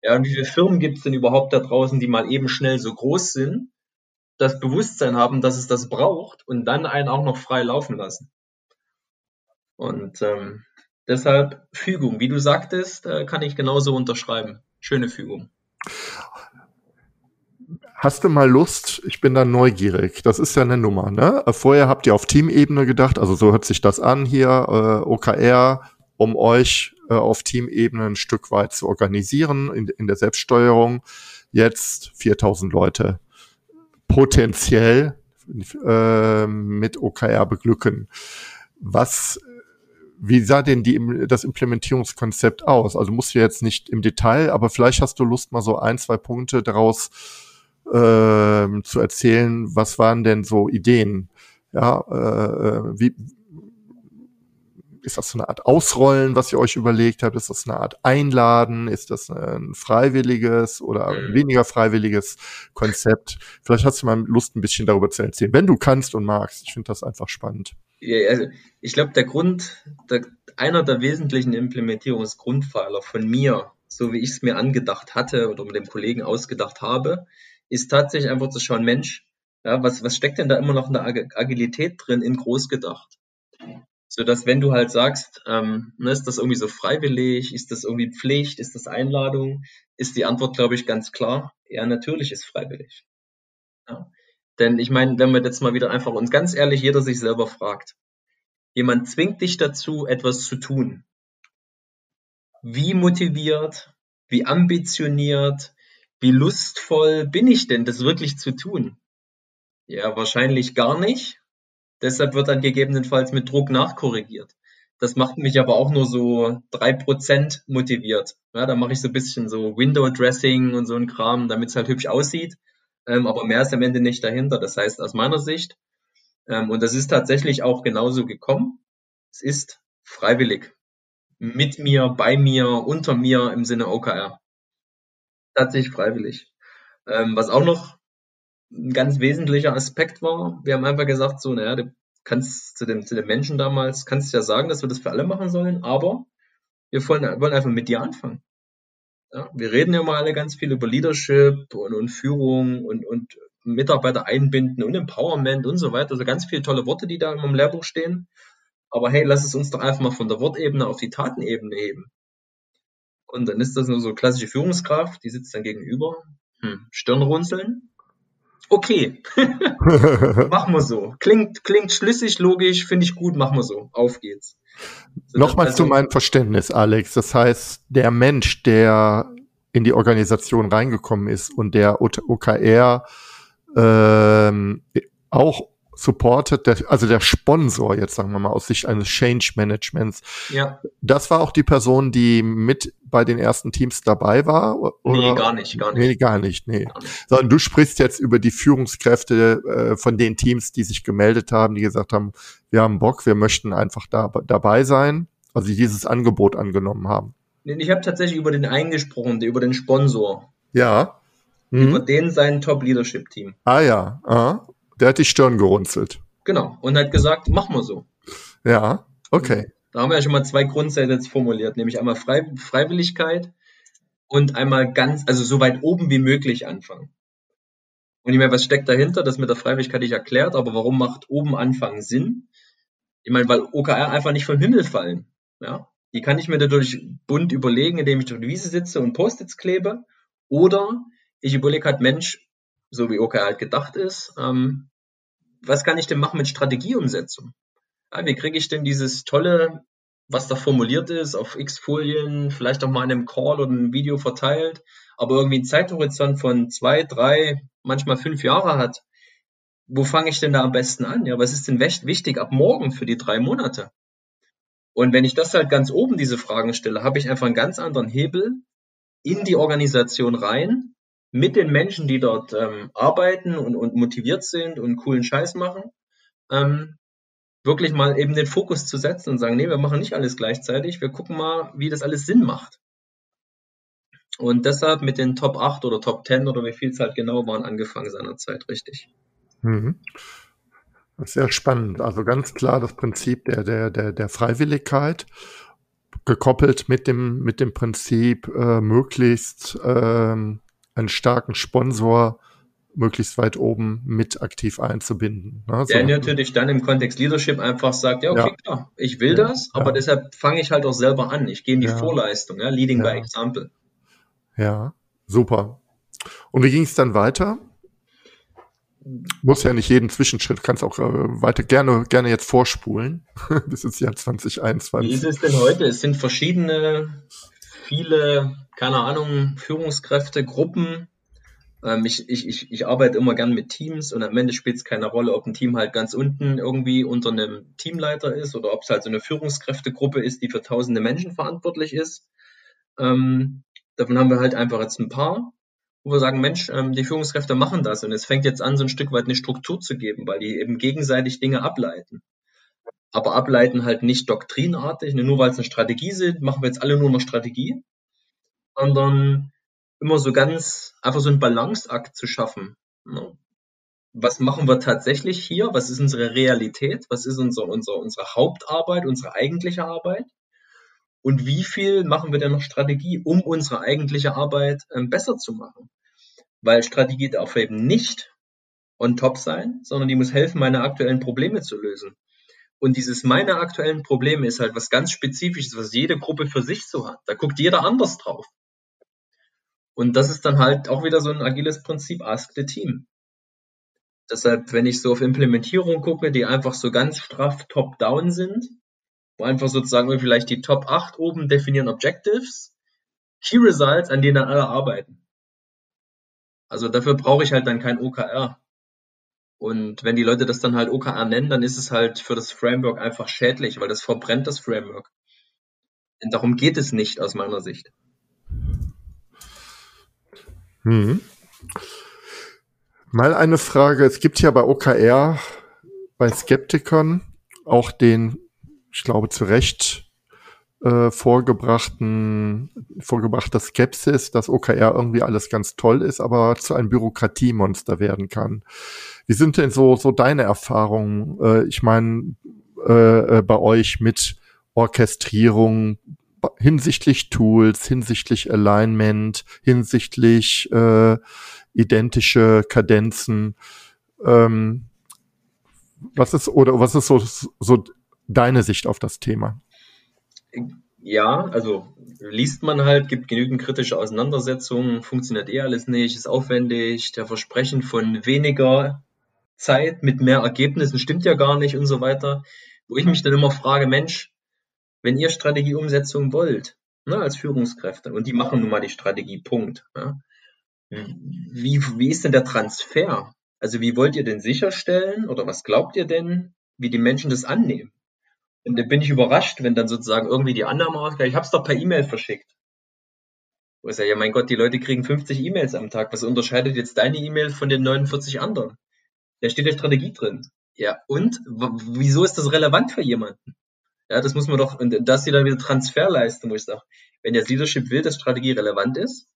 Ja, und wie viele Firmen gibt es denn überhaupt da draußen, die mal eben schnell so groß sind, das Bewusstsein haben, dass es das braucht und dann einen auch noch frei laufen lassen? Und ähm, deshalb Fügung. Wie du sagtest, äh, kann ich genauso unterschreiben. Schöne Fügung. Hast du mal Lust? Ich bin da neugierig. Das ist ja eine Nummer, ne? Vorher habt ihr auf Teamebene gedacht, also so hört sich das an hier, äh, OKR, um euch äh, auf Teamebene ein Stück weit zu organisieren in, in der Selbststeuerung. Jetzt 4000 Leute potenziell äh, mit OKR beglücken. Was wie sah denn die, das Implementierungskonzept aus? Also musst du jetzt nicht im Detail, aber vielleicht hast du Lust, mal so ein, zwei Punkte daraus äh, zu erzählen. Was waren denn so Ideen? Ja, äh, wie, ist das so eine Art Ausrollen, was ihr euch überlegt habt? Ist das eine Art Einladen? Ist das ein freiwilliges oder ein mhm. weniger freiwilliges Konzept? Vielleicht hast du mal Lust, ein bisschen darüber zu erzählen, wenn du kannst und magst. Ich finde das einfach spannend. Ja, also ich glaube, der Grund, der, einer der wesentlichen Implementierungsgrundpfeiler von mir, so wie ich es mir angedacht hatte oder mit dem Kollegen ausgedacht habe, ist tatsächlich einfach zu schauen, Mensch, ja, was, was steckt denn da immer noch in der Agilität drin in groß gedacht? So dass wenn du halt sagst, ähm, ne, ist das irgendwie so freiwillig, ist das irgendwie Pflicht, ist das Einladung, ist die Antwort, glaube ich, ganz klar, ja, natürlich ist freiwillig. Ja. Denn ich meine, wenn wir jetzt mal wieder einfach uns ganz ehrlich jeder sich selber fragt, jemand zwingt dich dazu, etwas zu tun. Wie motiviert, wie ambitioniert, wie lustvoll bin ich denn, das wirklich zu tun? Ja, wahrscheinlich gar nicht. Deshalb wird dann gegebenenfalls mit Druck nachkorrigiert. Das macht mich aber auch nur so drei Prozent motiviert. Ja, da mache ich so ein bisschen so Window Dressing und so ein Kram, damit es halt hübsch aussieht ähm, aber mehr ist am Ende nicht dahinter. Das heißt, aus meiner Sicht, ähm, und das ist tatsächlich auch genauso gekommen, es ist freiwillig. Mit mir, bei mir, unter mir im Sinne OKR. Tatsächlich freiwillig. Ähm, was auch noch ein ganz wesentlicher Aspekt war, wir haben einfach gesagt, so, naja, du kannst zu dem, zu den Menschen damals, kannst ja sagen, dass wir das für alle machen sollen, aber wir wollen, wollen einfach mit dir anfangen. Ja, wir reden ja mal alle ganz viel über Leadership und, und Führung und, und Mitarbeiter einbinden und Empowerment und so weiter. Also ganz viele tolle Worte, die da im Lehrbuch stehen. Aber hey, lass es uns doch einfach mal von der Wortebene auf die Tatenebene heben. Und dann ist das nur so klassische Führungskraft, die sitzt dann gegenüber, hm, Stirnrunzeln. Okay, machen wir so. Klingt, klingt schlüssig, logisch, finde ich gut, machen wir so. Auf geht's. Nochmal also, zu meinem Verständnis, Alex. Das heißt, der Mensch, der in die Organisation reingekommen ist und der OKR ähm, auch supportet, der, also der Sponsor, jetzt sagen wir mal aus Sicht eines Change Managements, ja. das war auch die Person, die mit bei den ersten Teams dabei war? Oder? Nee, gar nicht, gar nicht. Nee, gar nicht, nee. Gar nicht. Sondern du sprichst jetzt über die Führungskräfte äh, von den Teams, die sich gemeldet haben, die gesagt haben, wir haben Bock, wir möchten einfach da, dabei sein, also die dieses Angebot angenommen haben. Ich habe tatsächlich über den eingesprochen, über den Sponsor. Ja. Über den sein Top-Leadership-Team. Ah ja, ah. Der hat die Stirn gerunzelt. Genau. Und hat gesagt, mach mal so. Ja, okay. Da haben wir ja schon mal zwei Grundsätze formuliert, nämlich einmal Frei Freiwilligkeit und einmal ganz, also so weit oben wie möglich anfangen. Und ich meine, was steckt dahinter? Das mit der Freiwilligkeit ich erklärt, aber warum macht oben anfangen Sinn? Ich meine, weil OKR einfach nicht vom Himmel fallen. Ja? Die kann ich mir dadurch bunt überlegen, indem ich durch die Wiese sitze und Post-its klebe. Oder ich überlege halt, Mensch, so wie OKR halt gedacht ist, ähm, was kann ich denn machen mit Strategieumsetzung? Ja, wie kriege ich denn dieses tolle, was da formuliert ist, auf x Folien, vielleicht auch mal in einem Call oder einem Video verteilt, aber irgendwie einen Zeithorizont von zwei, drei, manchmal fünf Jahre hat? Wo fange ich denn da am besten an? Ja, was ist denn wichtig ab morgen für die drei Monate? Und wenn ich das halt ganz oben diese Fragen stelle, habe ich einfach einen ganz anderen Hebel in die Organisation rein, mit den Menschen, die dort ähm, arbeiten und, und motiviert sind und coolen Scheiß machen, ähm, wirklich mal eben den Fokus zu setzen und sagen, nee, wir machen nicht alles gleichzeitig, wir gucken mal, wie das alles Sinn macht. Und deshalb mit den Top 8 oder Top 10 oder wie viel es halt genau waren, angefangen seinerzeit, richtig. Mhm. Sehr spannend. Also ganz klar das Prinzip der, der, der, der Freiwilligkeit, gekoppelt mit dem, mit dem Prinzip, äh, möglichst ähm, einen starken Sponsor möglichst weit oben mit aktiv einzubinden. Ne? Der so. natürlich dann im Kontext Leadership einfach sagt, ja, okay, ja. klar, ich will ja, das, aber ja. deshalb fange ich halt auch selber an. Ich gehe in die Vorleistung, ja, Leading by Example. Ja, super. Und wie ging es dann weiter? Muss ja nicht jeden Zwischenschritt, kannst auch äh, weiter gerne, gerne jetzt vorspulen bis ins Jahr 2021. Wie ist es denn heute? Es sind verschiedene, viele, keine Ahnung, Führungskräfte, Gruppen. Ähm, ich, ich, ich, arbeite immer gern mit Teams und am Ende spielt es keine Rolle, ob ein Team halt ganz unten irgendwie unter einem Teamleiter ist oder ob es halt so eine Führungskräftegruppe ist, die für tausende Menschen verantwortlich ist. Ähm, davon haben wir halt einfach jetzt ein paar wo wir sagen, Mensch, ähm, die Führungskräfte machen das und es fängt jetzt an, so ein Stück weit eine Struktur zu geben, weil die eben gegenseitig Dinge ableiten. Aber ableiten halt nicht doktrinartig, ne, nur weil es eine Strategie sind, machen wir jetzt alle nur eine Strategie, sondern immer so ganz einfach so einen Balanceakt zu schaffen. Ne. Was machen wir tatsächlich hier? Was ist unsere Realität? Was ist unser, unser, unsere Hauptarbeit, unsere eigentliche Arbeit? Und wie viel machen wir denn noch Strategie, um unsere eigentliche Arbeit ähm, besser zu machen? Weil Strategie darf eben nicht on top sein, sondern die muss helfen, meine aktuellen Probleme zu lösen. Und dieses meine aktuellen Probleme ist halt was ganz Spezifisches, was jede Gruppe für sich so hat. Da guckt jeder anders drauf. Und das ist dann halt auch wieder so ein agiles Prinzip, ask the team. Deshalb, wenn ich so auf Implementierung gucke, die einfach so ganz straff top-down sind, wo einfach sozusagen wir vielleicht die Top 8 oben definieren Objectives, Key Results, an denen dann alle arbeiten. Also dafür brauche ich halt dann kein OKR. Und wenn die Leute das dann halt OKR nennen, dann ist es halt für das Framework einfach schädlich, weil das verbrennt das Framework. Und darum geht es nicht aus meiner Sicht. Hm. Mal eine Frage. Es gibt ja bei OKR, bei Skeptikern auch den ich glaube, zu Recht äh, vorgebrachten, vorgebrachter Skepsis, dass OKR irgendwie alles ganz toll ist, aber zu einem Bürokratiemonster werden kann. Wie sind denn so, so deine Erfahrungen? Äh, ich meine, äh, äh, bei euch mit Orchestrierung hinsichtlich Tools, hinsichtlich Alignment, hinsichtlich äh, identische Kadenzen. Ähm, was ist oder was ist so, so deine Sicht auf das Thema? Ja, also liest man halt, gibt genügend kritische Auseinandersetzungen, funktioniert eh alles nicht, ist aufwendig, der Versprechen von weniger Zeit mit mehr Ergebnissen stimmt ja gar nicht und so weiter. Wo ich mich dann immer frage, Mensch, wenn ihr Strategieumsetzung wollt, ne, als Führungskräfte, und die machen nun mal die Strategie, Punkt. Ja, wie, wie ist denn der Transfer? Also wie wollt ihr denn sicherstellen oder was glaubt ihr denn, wie die Menschen das annehmen? Und da bin ich überrascht, wenn dann sozusagen irgendwie die Annahme ausgeht, ich habe es doch per E-Mail verschickt. Wo ich sage, ja mein Gott, die Leute kriegen 50 E-Mails am Tag. Was unterscheidet jetzt deine E-Mail von den 49 anderen? Da steht ja Strategie drin. Ja, und? Wieso ist das relevant für jemanden? Ja, das muss man doch, und das ist dann wieder Transferleistung, wo ich sage, wenn jetzt Leadership will, dass Strategie relevant ist,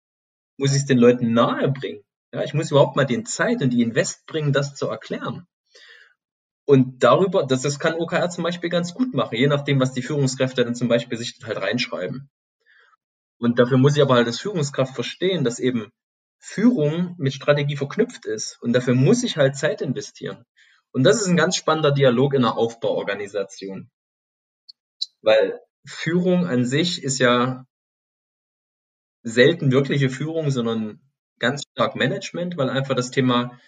muss ich es den Leuten nahe bringen. Ja, ich muss überhaupt mal den Zeit und die Invest bringen, das zu erklären. Und darüber, das, das kann OKR zum Beispiel ganz gut machen, je nachdem, was die Führungskräfte dann zum Beispiel sich halt reinschreiben. Und dafür muss ich aber halt als Führungskraft verstehen, dass eben Führung mit Strategie verknüpft ist. Und dafür muss ich halt Zeit investieren. Und das ist ein ganz spannender Dialog in einer Aufbauorganisation. Weil Führung an sich ist ja selten wirkliche Führung, sondern ganz stark Management, weil einfach das Thema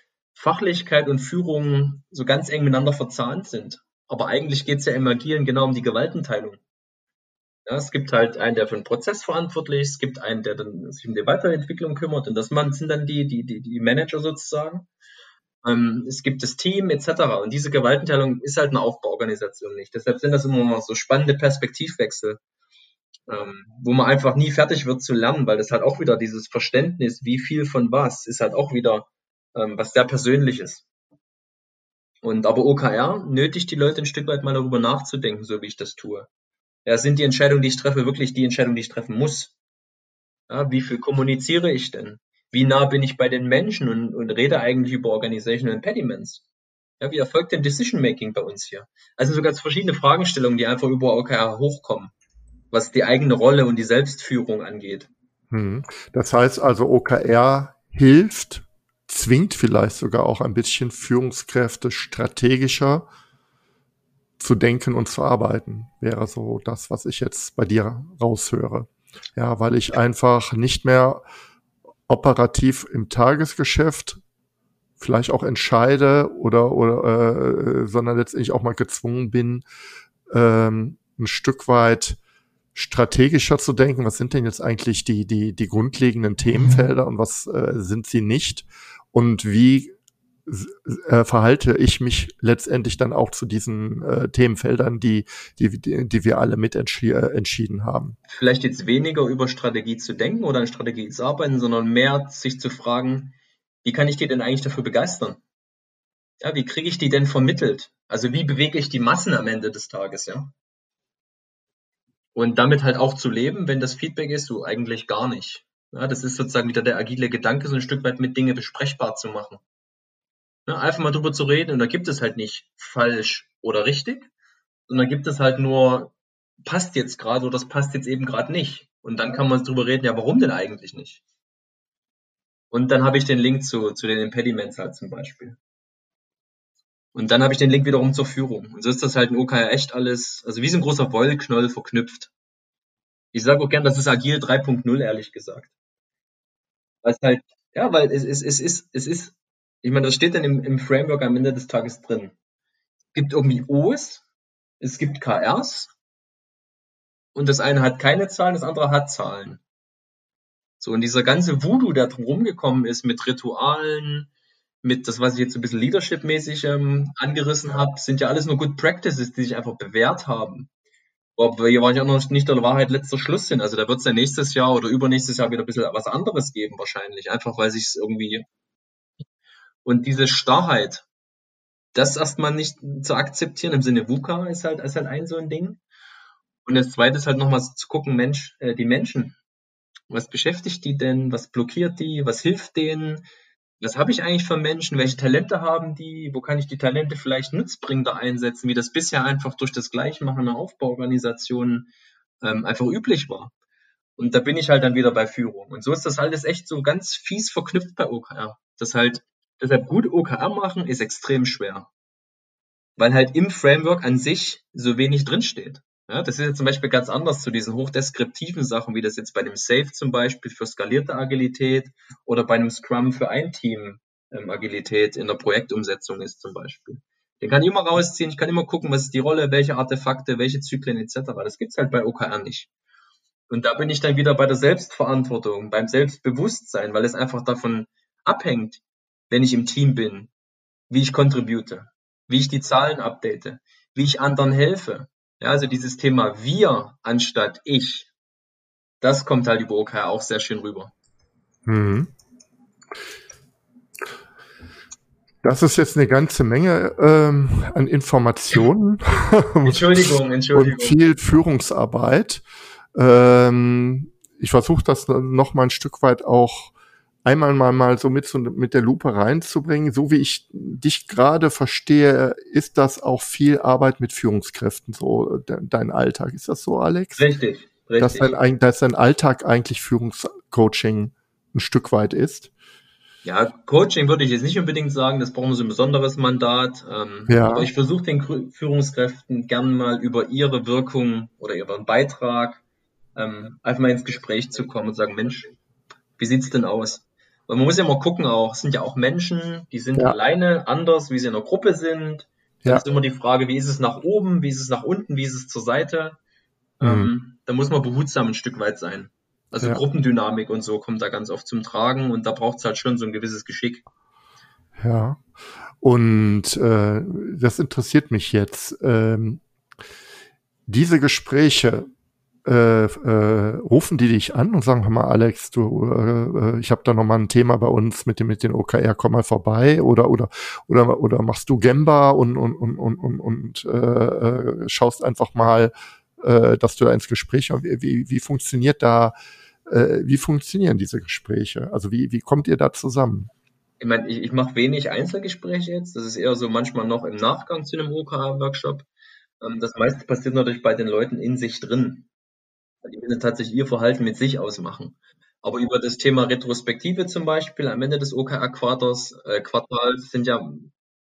Fachlichkeit und Führung so ganz eng miteinander verzahnt sind. Aber eigentlich geht es ja im Agilen genau um die Gewaltenteilung. Ja, es gibt halt einen, der für den Prozess verantwortlich ist, es gibt einen, der dann sich um die Weiterentwicklung kümmert und das sind dann die, die, die, die Manager sozusagen. Ähm, es gibt das Team etc. Und diese Gewaltenteilung ist halt eine Aufbauorganisation nicht. Deshalb sind das immer mal so spannende Perspektivwechsel, ähm, wo man einfach nie fertig wird zu lernen, weil das halt auch wieder dieses Verständnis, wie viel von was, ist halt auch wieder ähm, was sehr Persönliches. Und aber OKR nötigt die Leute ein Stück weit mal darüber nachzudenken, so wie ich das tue. Ja, sind die Entscheidungen, die ich treffe, wirklich die Entscheidungen, die ich treffen muss? Ja, wie viel kommuniziere ich denn? Wie nah bin ich bei den Menschen und, und rede eigentlich über Organizational Impediments? Ja, wie erfolgt denn Decision Making bei uns hier? Also so ganz verschiedene Fragestellungen, die einfach über OKR hochkommen, was die eigene Rolle und die Selbstführung angeht. Hm. Das heißt also, OKR hilft, zwingt vielleicht sogar auch ein bisschen Führungskräfte strategischer zu denken und zu arbeiten, wäre so das, was ich jetzt bei dir raushöre. Ja, weil ich einfach nicht mehr operativ im Tagesgeschäft vielleicht auch entscheide oder oder äh, sondern letztendlich auch mal gezwungen bin, ähm, ein Stück weit strategischer zu denken. Was sind denn jetzt eigentlich die die die grundlegenden Themenfelder und was äh, sind sie nicht? Und wie äh, verhalte ich mich letztendlich dann auch zu diesen äh, Themenfeldern, die, die, die wir alle mit äh, entschieden haben. Vielleicht jetzt weniger über Strategie zu denken oder an Strategie zu arbeiten, sondern mehr sich zu fragen, wie kann ich die denn eigentlich dafür begeistern? Ja, wie kriege ich die denn vermittelt? Also wie bewege ich die Massen am Ende des Tages, ja? Und damit halt auch zu leben, wenn das Feedback ist, so eigentlich gar nicht. Ja, das ist sozusagen wieder der agile Gedanke, so ein Stück weit mit Dinge besprechbar zu machen. Ne, einfach mal drüber zu reden und da gibt es halt nicht falsch oder richtig, sondern gibt es halt nur, passt jetzt gerade oder das passt jetzt eben gerade nicht. Und dann kann man drüber reden, ja, warum denn eigentlich nicht? Und dann habe ich den Link zu, zu den Impediments halt zum Beispiel. Und dann habe ich den Link wiederum zur Führung. Und so ist das halt in OKR echt alles, also wie so ein großer Wollknoll verknüpft. Ich sage auch gern, das ist Agil 3.0, ehrlich gesagt. Es halt, ja, weil es, es, es ist, es ist ich meine, das steht dann im, im Framework am Ende des Tages drin. Es gibt irgendwie O's, es gibt KRs und das eine hat keine Zahlen, das andere hat Zahlen. So, und dieser ganze Voodoo, der drum rumgekommen ist mit Ritualen, mit das, was ich jetzt ein bisschen Leadership-mäßig ähm, angerissen habe, sind ja alles nur Good Practices, die sich einfach bewährt haben. Aber wir waren ja noch nicht der Wahrheit letzter Schluss sind. Also da wird es ja nächstes Jahr oder übernächstes Jahr wieder ein bisschen was anderes geben wahrscheinlich. Einfach weil sich irgendwie und diese Starrheit, das erstmal nicht zu akzeptieren, im Sinne VUCA ist halt, ist halt ein so ein Ding. Und das zweite ist halt nochmal zu gucken, Mensch, äh, die Menschen. Was beschäftigt die denn? Was blockiert die? Was hilft denen? Was habe ich eigentlich für Menschen? Welche Talente haben die? Wo kann ich die Talente vielleicht nutzbringender einsetzen, wie das bisher einfach durch das Gleichmachen einer Aufbauorganisation ähm, einfach üblich war? Und da bin ich halt dann wieder bei Führung. Und so ist das alles echt so ganz fies verknüpft bei OKR. Das halt Deshalb gut OKR machen ist extrem schwer. Weil halt im Framework an sich so wenig drinsteht. Ja, das ist jetzt zum Beispiel ganz anders zu diesen hochdeskriptiven Sachen, wie das jetzt bei einem Safe zum Beispiel für skalierte Agilität oder bei einem Scrum für ein Team ähm, Agilität in der Projektumsetzung ist zum Beispiel. Den kann ich immer rausziehen, ich kann immer gucken, was ist die Rolle, welche Artefakte, welche Zyklen etc. Das gibt's halt bei OKR nicht. Und da bin ich dann wieder bei der Selbstverantwortung, beim Selbstbewusstsein, weil es einfach davon abhängt, wenn ich im Team bin, wie ich contribute, wie ich die Zahlen update, wie ich anderen helfe. Ja, also dieses Thema wir anstatt ich, das kommt halt über OKR auch sehr schön rüber. Mhm. Das ist jetzt eine ganze Menge ähm, an Informationen. Entschuldigung, Entschuldigung. Und viel Führungsarbeit. Ähm, ich versuche das noch mal ein Stück weit auch einmal mal, mal so mit, so mit der Lupe reinzubringen. So wie ich dich gerade verstehe, ist das auch viel Arbeit mit Führungskräften, so de dein Alltag. Ist das so, Alex? Richtig, richtig. Dass dein, dass dein Alltag eigentlich Führungscoaching ein Stück weit ist? Ja, Coaching würde ich jetzt nicht unbedingt sagen, das brauchen sie ein besonderes Mandat. Ähm, ja. Aber ich versuche den Führungskräften gern mal über ihre Wirkung oder ihren Beitrag ähm, einfach mal ins Gespräch zu kommen und sagen, Mensch, wie sieht's denn aus? Weil man muss ja mal gucken auch, es sind ja auch Menschen, die sind ja. alleine anders, wie sie in der Gruppe sind. Ja. ist immer die Frage, wie ist es nach oben, wie ist es nach unten, wie ist es zur Seite. Mhm. Ähm, da muss man behutsam ein Stück weit sein. Also ja. Gruppendynamik und so kommt da ganz oft zum Tragen und da braucht es halt schon so ein gewisses Geschick. Ja, und äh, das interessiert mich jetzt. Ähm, diese Gespräche äh, äh, rufen die dich an und sagen, hör mal, Alex, du, äh, ich habe da noch mal ein Thema bei uns mit dem mit den OKR, komm mal vorbei oder oder oder oder machst du Gemba und und und und und, äh, äh, schaust einfach mal, äh, dass du da ins Gespräch wie, wie funktioniert da äh, wie funktionieren diese Gespräche? Also wie wie kommt ihr da zusammen? Ich meine, ich, ich mache wenig Einzelgespräche jetzt. Das ist eher so manchmal noch im Nachgang zu einem OKR-Workshop. Ähm, das meiste passiert natürlich bei den Leuten in sich drin die müssen tatsächlich ihr Verhalten mit sich ausmachen. Aber über das Thema Retrospektive zum Beispiel am Ende des OKR-Quartals äh, Quartals sind ja,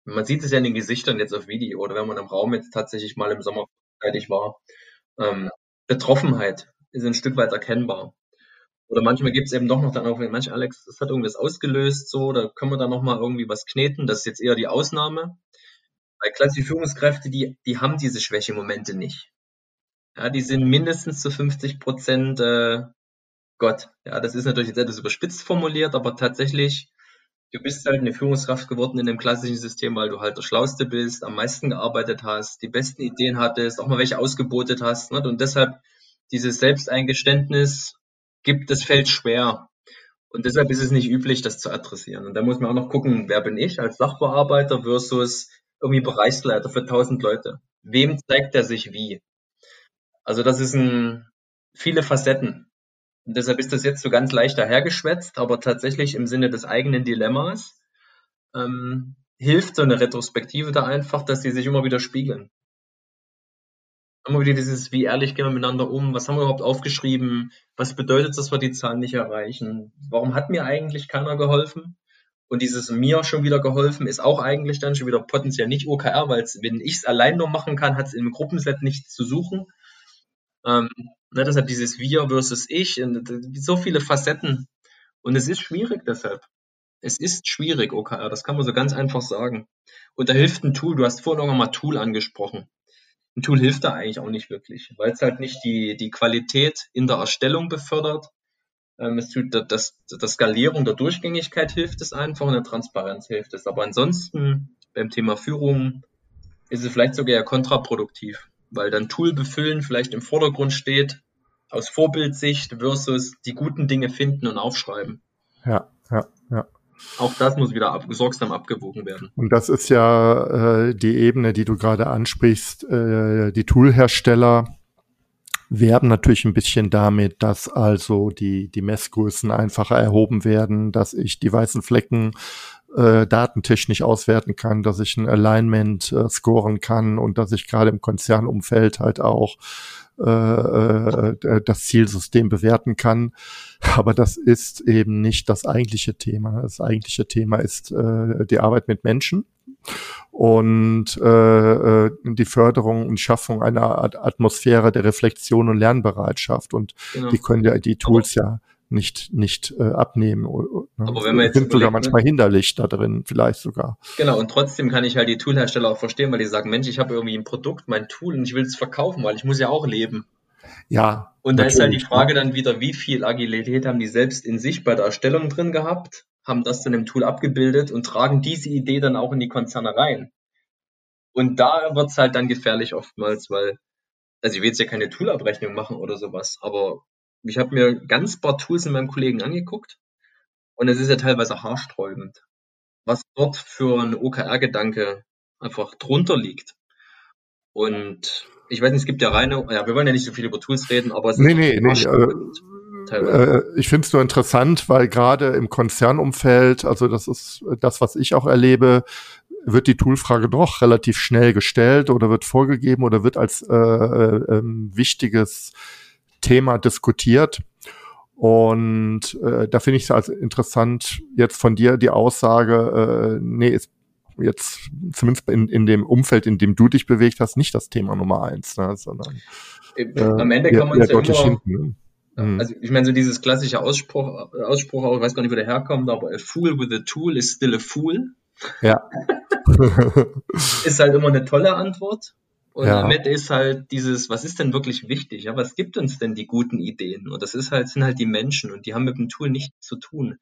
man sieht es ja in den Gesichtern jetzt auf Video oder wenn man im Raum jetzt tatsächlich mal im Sommer fertig war, ähm, Betroffenheit ist ein Stück weit erkennbar. Oder manchmal gibt es eben doch noch dann auch, manch Alex, das hat irgendwas ausgelöst, so, da können wir dann noch mal irgendwie was kneten. Das ist jetzt eher die Ausnahme. Weil klassische Führungskräfte, die, die haben diese Schwächemomente nicht. Ja, die sind mindestens zu 50 Prozent äh, Gott. Ja, das ist natürlich jetzt etwas überspitzt formuliert, aber tatsächlich, du bist halt eine Führungskraft geworden in dem klassischen System, weil du halt der Schlauste bist, am meisten gearbeitet hast, die besten Ideen hattest, auch mal welche ausgebotet hast. Ne? Und deshalb dieses Selbsteingeständnis gibt das Feld schwer. Und deshalb ist es nicht üblich, das zu adressieren. Und da muss man auch noch gucken, wer bin ich als Sachbearbeiter versus irgendwie Bereichsleiter für 1000 Leute. Wem zeigt er sich wie? Also das ist ein, viele Facetten. Und deshalb ist das jetzt so ganz leicht dahergeschwätzt, aber tatsächlich im Sinne des eigenen Dilemmas ähm, hilft so eine Retrospektive da einfach, dass sie sich immer wieder spiegeln. Immer wieder dieses, wie ehrlich gehen wir miteinander um, was haben wir überhaupt aufgeschrieben, was bedeutet das, dass wir die Zahlen nicht erreichen, warum hat mir eigentlich keiner geholfen? Und dieses mir schon wieder geholfen ist auch eigentlich dann schon wieder potenziell nicht OKR, weil wenn ich es allein nur machen kann, hat es im Gruppenset nichts zu suchen. Ähm, ne, deshalb dieses Wir versus Ich, und so viele Facetten. Und es ist schwierig deshalb. Es ist schwierig, OKR, das kann man so ganz einfach sagen. Und da hilft ein Tool, du hast vorhin auch mal Tool angesprochen. Ein Tool hilft da eigentlich auch nicht wirklich, weil es halt nicht die, die Qualität in der Erstellung befördert. Ähm, es tut das, das Skalierung der Durchgängigkeit hilft es einfach und der Transparenz hilft es. Aber ansonsten beim Thema Führung ist es vielleicht sogar eher kontraproduktiv weil dann Tool befüllen vielleicht im Vordergrund steht, aus Vorbildsicht versus die guten Dinge finden und aufschreiben. Ja, ja, ja. Auch das muss wieder ab, sorgsam abgewogen werden. Und das ist ja äh, die Ebene, die du gerade ansprichst. Äh, die Toolhersteller werben natürlich ein bisschen damit, dass also die, die Messgrößen einfacher erhoben werden, dass ich die weißen Flecken äh, datentechnisch auswerten kann, dass ich ein Alignment äh, scoren kann und dass ich gerade im Konzernumfeld halt auch äh, äh, das Zielsystem bewerten kann. Aber das ist eben nicht das eigentliche Thema. Das eigentliche Thema ist äh, die Arbeit mit Menschen und äh, äh die Förderung und Schaffung einer Atmosphäre der Reflexion und Lernbereitschaft. Und genau. die können ja die Tools ja nicht, nicht äh, abnehmen. Ne? Aber wenn man jetzt sind sogar manchmal hinderlich da drin, vielleicht sogar. Genau, und trotzdem kann ich halt die Toolhersteller auch verstehen, weil die sagen, Mensch, ich habe irgendwie ein Produkt, mein Tool und ich will es verkaufen, weil ich muss ja auch leben. Ja. Und da ist halt die Frage dann wieder, wie viel Agilität haben die selbst in sich bei der Erstellung drin gehabt, haben das dann im Tool abgebildet und tragen diese Idee dann auch in die Konzerne rein. Und da wird's halt dann gefährlich oftmals, weil, also ich will jetzt ja keine Toolabrechnung machen oder sowas, aber ich habe mir ganz paar Tools in meinem Kollegen angeguckt und es ist ja teilweise haarsträubend, was dort für ein OKR-Gedanke einfach drunter liegt. Und ich weiß nicht, es gibt ja reine, ja, wir wollen ja nicht so viel über Tools reden, aber es nee, ist nee, nee, äh, äh, ich finde es nur interessant, weil gerade im Konzernumfeld, also das ist das, was ich auch erlebe, wird die Toolfrage doch relativ schnell gestellt oder wird vorgegeben oder wird als äh, äh, ähm, wichtiges Thema diskutiert. Und äh, da finde ich es also interessant, jetzt von dir die Aussage, äh, nee, ist jetzt zumindest in, in dem Umfeld, in dem du dich bewegt hast, nicht das Thema Nummer eins, ne, sondern äh, am Ende kann man es ja immer, ne? mhm. also ich meine so dieses klassische Ausspruch, Ausspruch, auch, ich weiß gar nicht, wo der herkommt, aber a fool with a tool is still a fool. Ja. ist halt immer eine tolle Antwort. Und ja. am Ende ist halt dieses, was ist denn wirklich wichtig? Ja, was gibt uns denn die guten Ideen? Und das ist halt, sind halt die Menschen und die haben mit dem Tool nichts zu tun.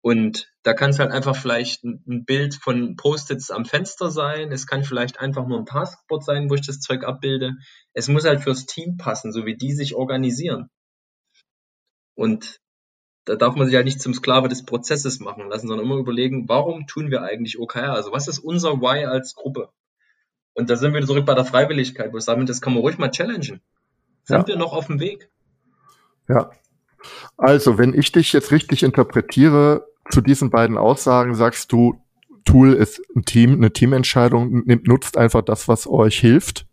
Und da kann es halt einfach vielleicht ein Bild von Post-its am Fenster sein. Es kann vielleicht einfach nur ein Taskboard sein, wo ich das Zeug abbilde. Es muss halt fürs Team passen, so wie die sich organisieren. Und da darf man sich halt nicht zum Sklave des Prozesses machen lassen, sondern immer überlegen, warum tun wir eigentlich OKR? Also was ist unser Why als Gruppe? Und da sind wir zurück bei der Freiwilligkeit, wo ich sage, das kann man ruhig mal challengen. Sind ja. wir noch auf dem Weg? Ja. Also, wenn ich dich jetzt richtig interpretiere, zu diesen beiden Aussagen sagst du, Tool ist ein Team, eine Teamentscheidung, nutzt einfach das, was euch hilft.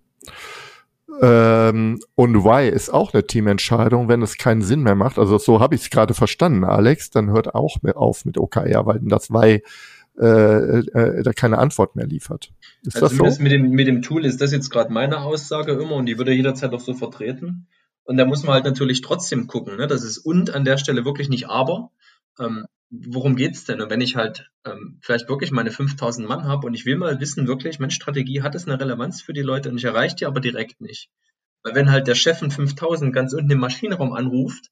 Ähm, und Why ist auch eine Teamentscheidung, wenn es keinen Sinn mehr macht. Also so habe ich es gerade verstanden, Alex. Dann hört auch mehr auf mit OKR, weil das Why äh, äh, da keine Antwort mehr liefert. Ist also das so? mit, dem, mit dem Tool ist das jetzt gerade meine Aussage immer und die würde jederzeit auch so vertreten. Und da muss man halt natürlich trotzdem gucken. Ne? Das ist und an der Stelle wirklich nicht aber. Ähm, worum geht's denn? Und wenn ich halt ähm, vielleicht wirklich meine 5000 Mann habe und ich will mal wissen, wirklich, meine Strategie hat es eine Relevanz für die Leute und ich erreiche die aber direkt nicht. Weil wenn halt der Chef in 5000 ganz unten im Maschinenraum anruft,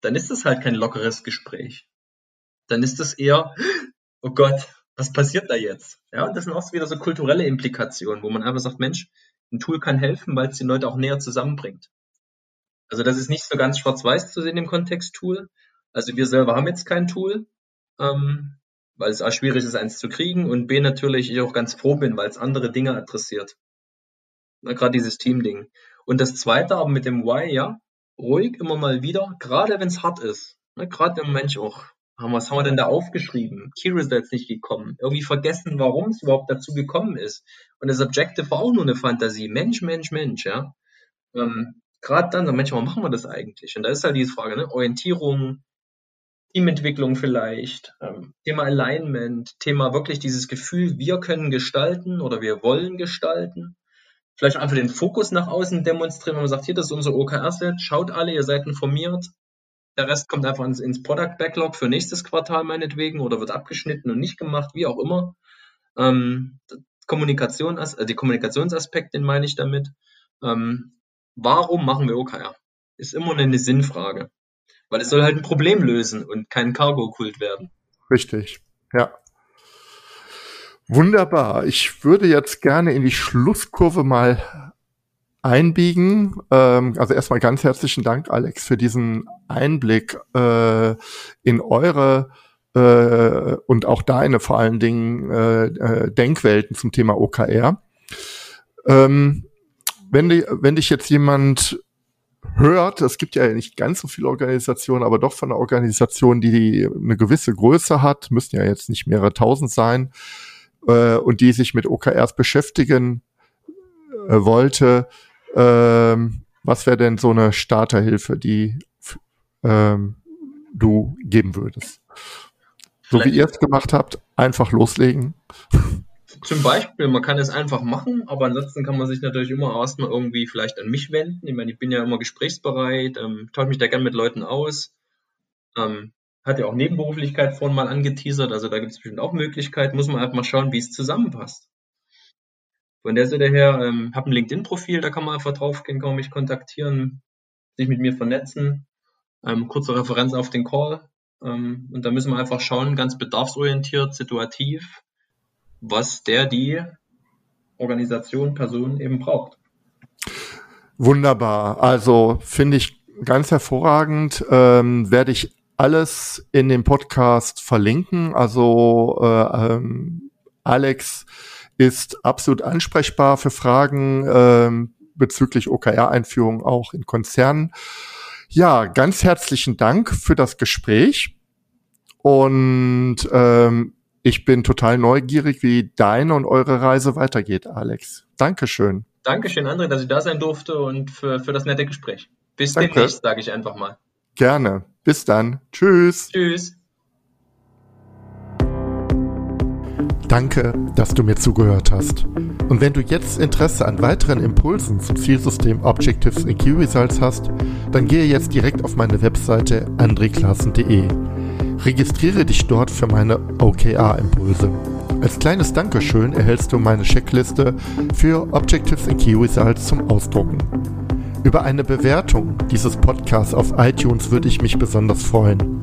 dann ist das halt kein lockeres Gespräch. Dann ist das eher, oh Gott, was passiert da jetzt? Ja, und das sind auch wieder so kulturelle Implikationen, wo man einfach sagt, Mensch, ein Tool kann helfen, weil es die Leute auch näher zusammenbringt. Also das ist nicht so ganz schwarz-weiß zu sehen im Kontext Tool, also wir selber haben jetzt kein Tool, ähm, weil es A schwierig ist, eins zu kriegen und B natürlich ich auch ganz froh bin, weil es andere Dinge adressiert. Gerade dieses Team-Ding. Und das zweite aber mit dem Why, ja, ruhig immer mal wieder, gerade wenn es hart ist. Ne, gerade wenn Mensch auch, was haben wir denn da aufgeschrieben? Key Results nicht gekommen. Irgendwie vergessen, warum es überhaupt dazu gekommen ist. Und das Objective war auch nur eine Fantasie. Mensch, Mensch, Mensch, ja. Ähm, gerade dann, so, Mensch, warum machen wir das eigentlich? Und da ist halt diese Frage, ne? Orientierung, Teamentwicklung vielleicht, ähm, Thema Alignment, Thema wirklich dieses Gefühl, wir können gestalten oder wir wollen gestalten. Vielleicht einfach den Fokus nach außen demonstrieren, wenn man sagt, hier, das ist unser OKR-Set, schaut alle, ihr seid informiert. Der Rest kommt einfach ins, ins Product Backlog für nächstes Quartal meinetwegen oder wird abgeschnitten und nicht gemacht, wie auch immer. Ähm, Kommunikation, äh, die Kommunikationsaspekt, den meine ich damit. Ähm, warum machen wir OKR? Ist immer eine Sinnfrage. Weil es soll halt ein Problem lösen und kein Cargo-Kult werden. Richtig, ja. Wunderbar. Ich würde jetzt gerne in die Schlusskurve mal einbiegen. Ähm, also erstmal ganz herzlichen Dank, Alex, für diesen Einblick äh, in eure äh, und auch deine vor allen Dingen äh, äh Denkwelten zum Thema OKR. Ähm, wenn, die, wenn dich jetzt jemand hört, es gibt ja nicht ganz so viele Organisationen, aber doch von einer Organisation, die, eine gewisse Größe hat, müssen ja jetzt nicht mehrere tausend sein, äh, und die sich mit OKRs beschäftigen äh, wollte, ähm, was wäre denn so eine Starterhilfe, die ähm, du geben würdest? So Vielleicht. wie ihr es gemacht habt, einfach loslegen. Zum Beispiel, man kann es einfach machen, aber ansonsten kann man sich natürlich immer erstmal irgendwie vielleicht an mich wenden. Ich meine, ich bin ja immer gesprächsbereit, ähm, tausche mich da gerne mit Leuten aus. Ähm, hat ja auch Nebenberuflichkeit vorhin mal angeteasert, also da gibt es bestimmt auch Möglichkeiten. Muss man einfach mal schauen, wie es zusammenpasst. Von der Seite her, ähm, habe ein LinkedIn-Profil, da kann man einfach draufgehen, kann man mich kontaktieren, sich mit mir vernetzen. Ähm, kurze Referenz auf den Call. Ähm, und da müssen wir einfach schauen, ganz bedarfsorientiert, situativ, was der die Organisation, Person eben braucht. Wunderbar. Also finde ich ganz hervorragend. Ähm, werde ich alles in dem Podcast verlinken. Also äh, ähm, Alex ist absolut ansprechbar für Fragen ähm, bezüglich OKR-Einführung auch in Konzernen. Ja, ganz herzlichen Dank für das Gespräch. Und ähm, ich bin total neugierig, wie deine und eure Reise weitergeht, Alex. Dankeschön. Dankeschön, André, dass ich da sein durfte und für, für das nette Gespräch. Bis Danke. demnächst, sage ich einfach mal. Gerne. Bis dann. Tschüss. Tschüss. Danke, dass du mir zugehört hast. Und wenn du jetzt Interesse an weiteren Impulsen zum Zielsystem Objectives in Key Results hast, dann gehe jetzt direkt auf meine Webseite andreklassen.de. Registriere dich dort für meine OKR-Impulse. Als kleines Dankeschön erhältst du meine Checkliste für Objectives and Key Results zum Ausdrucken. Über eine Bewertung dieses Podcasts auf iTunes würde ich mich besonders freuen.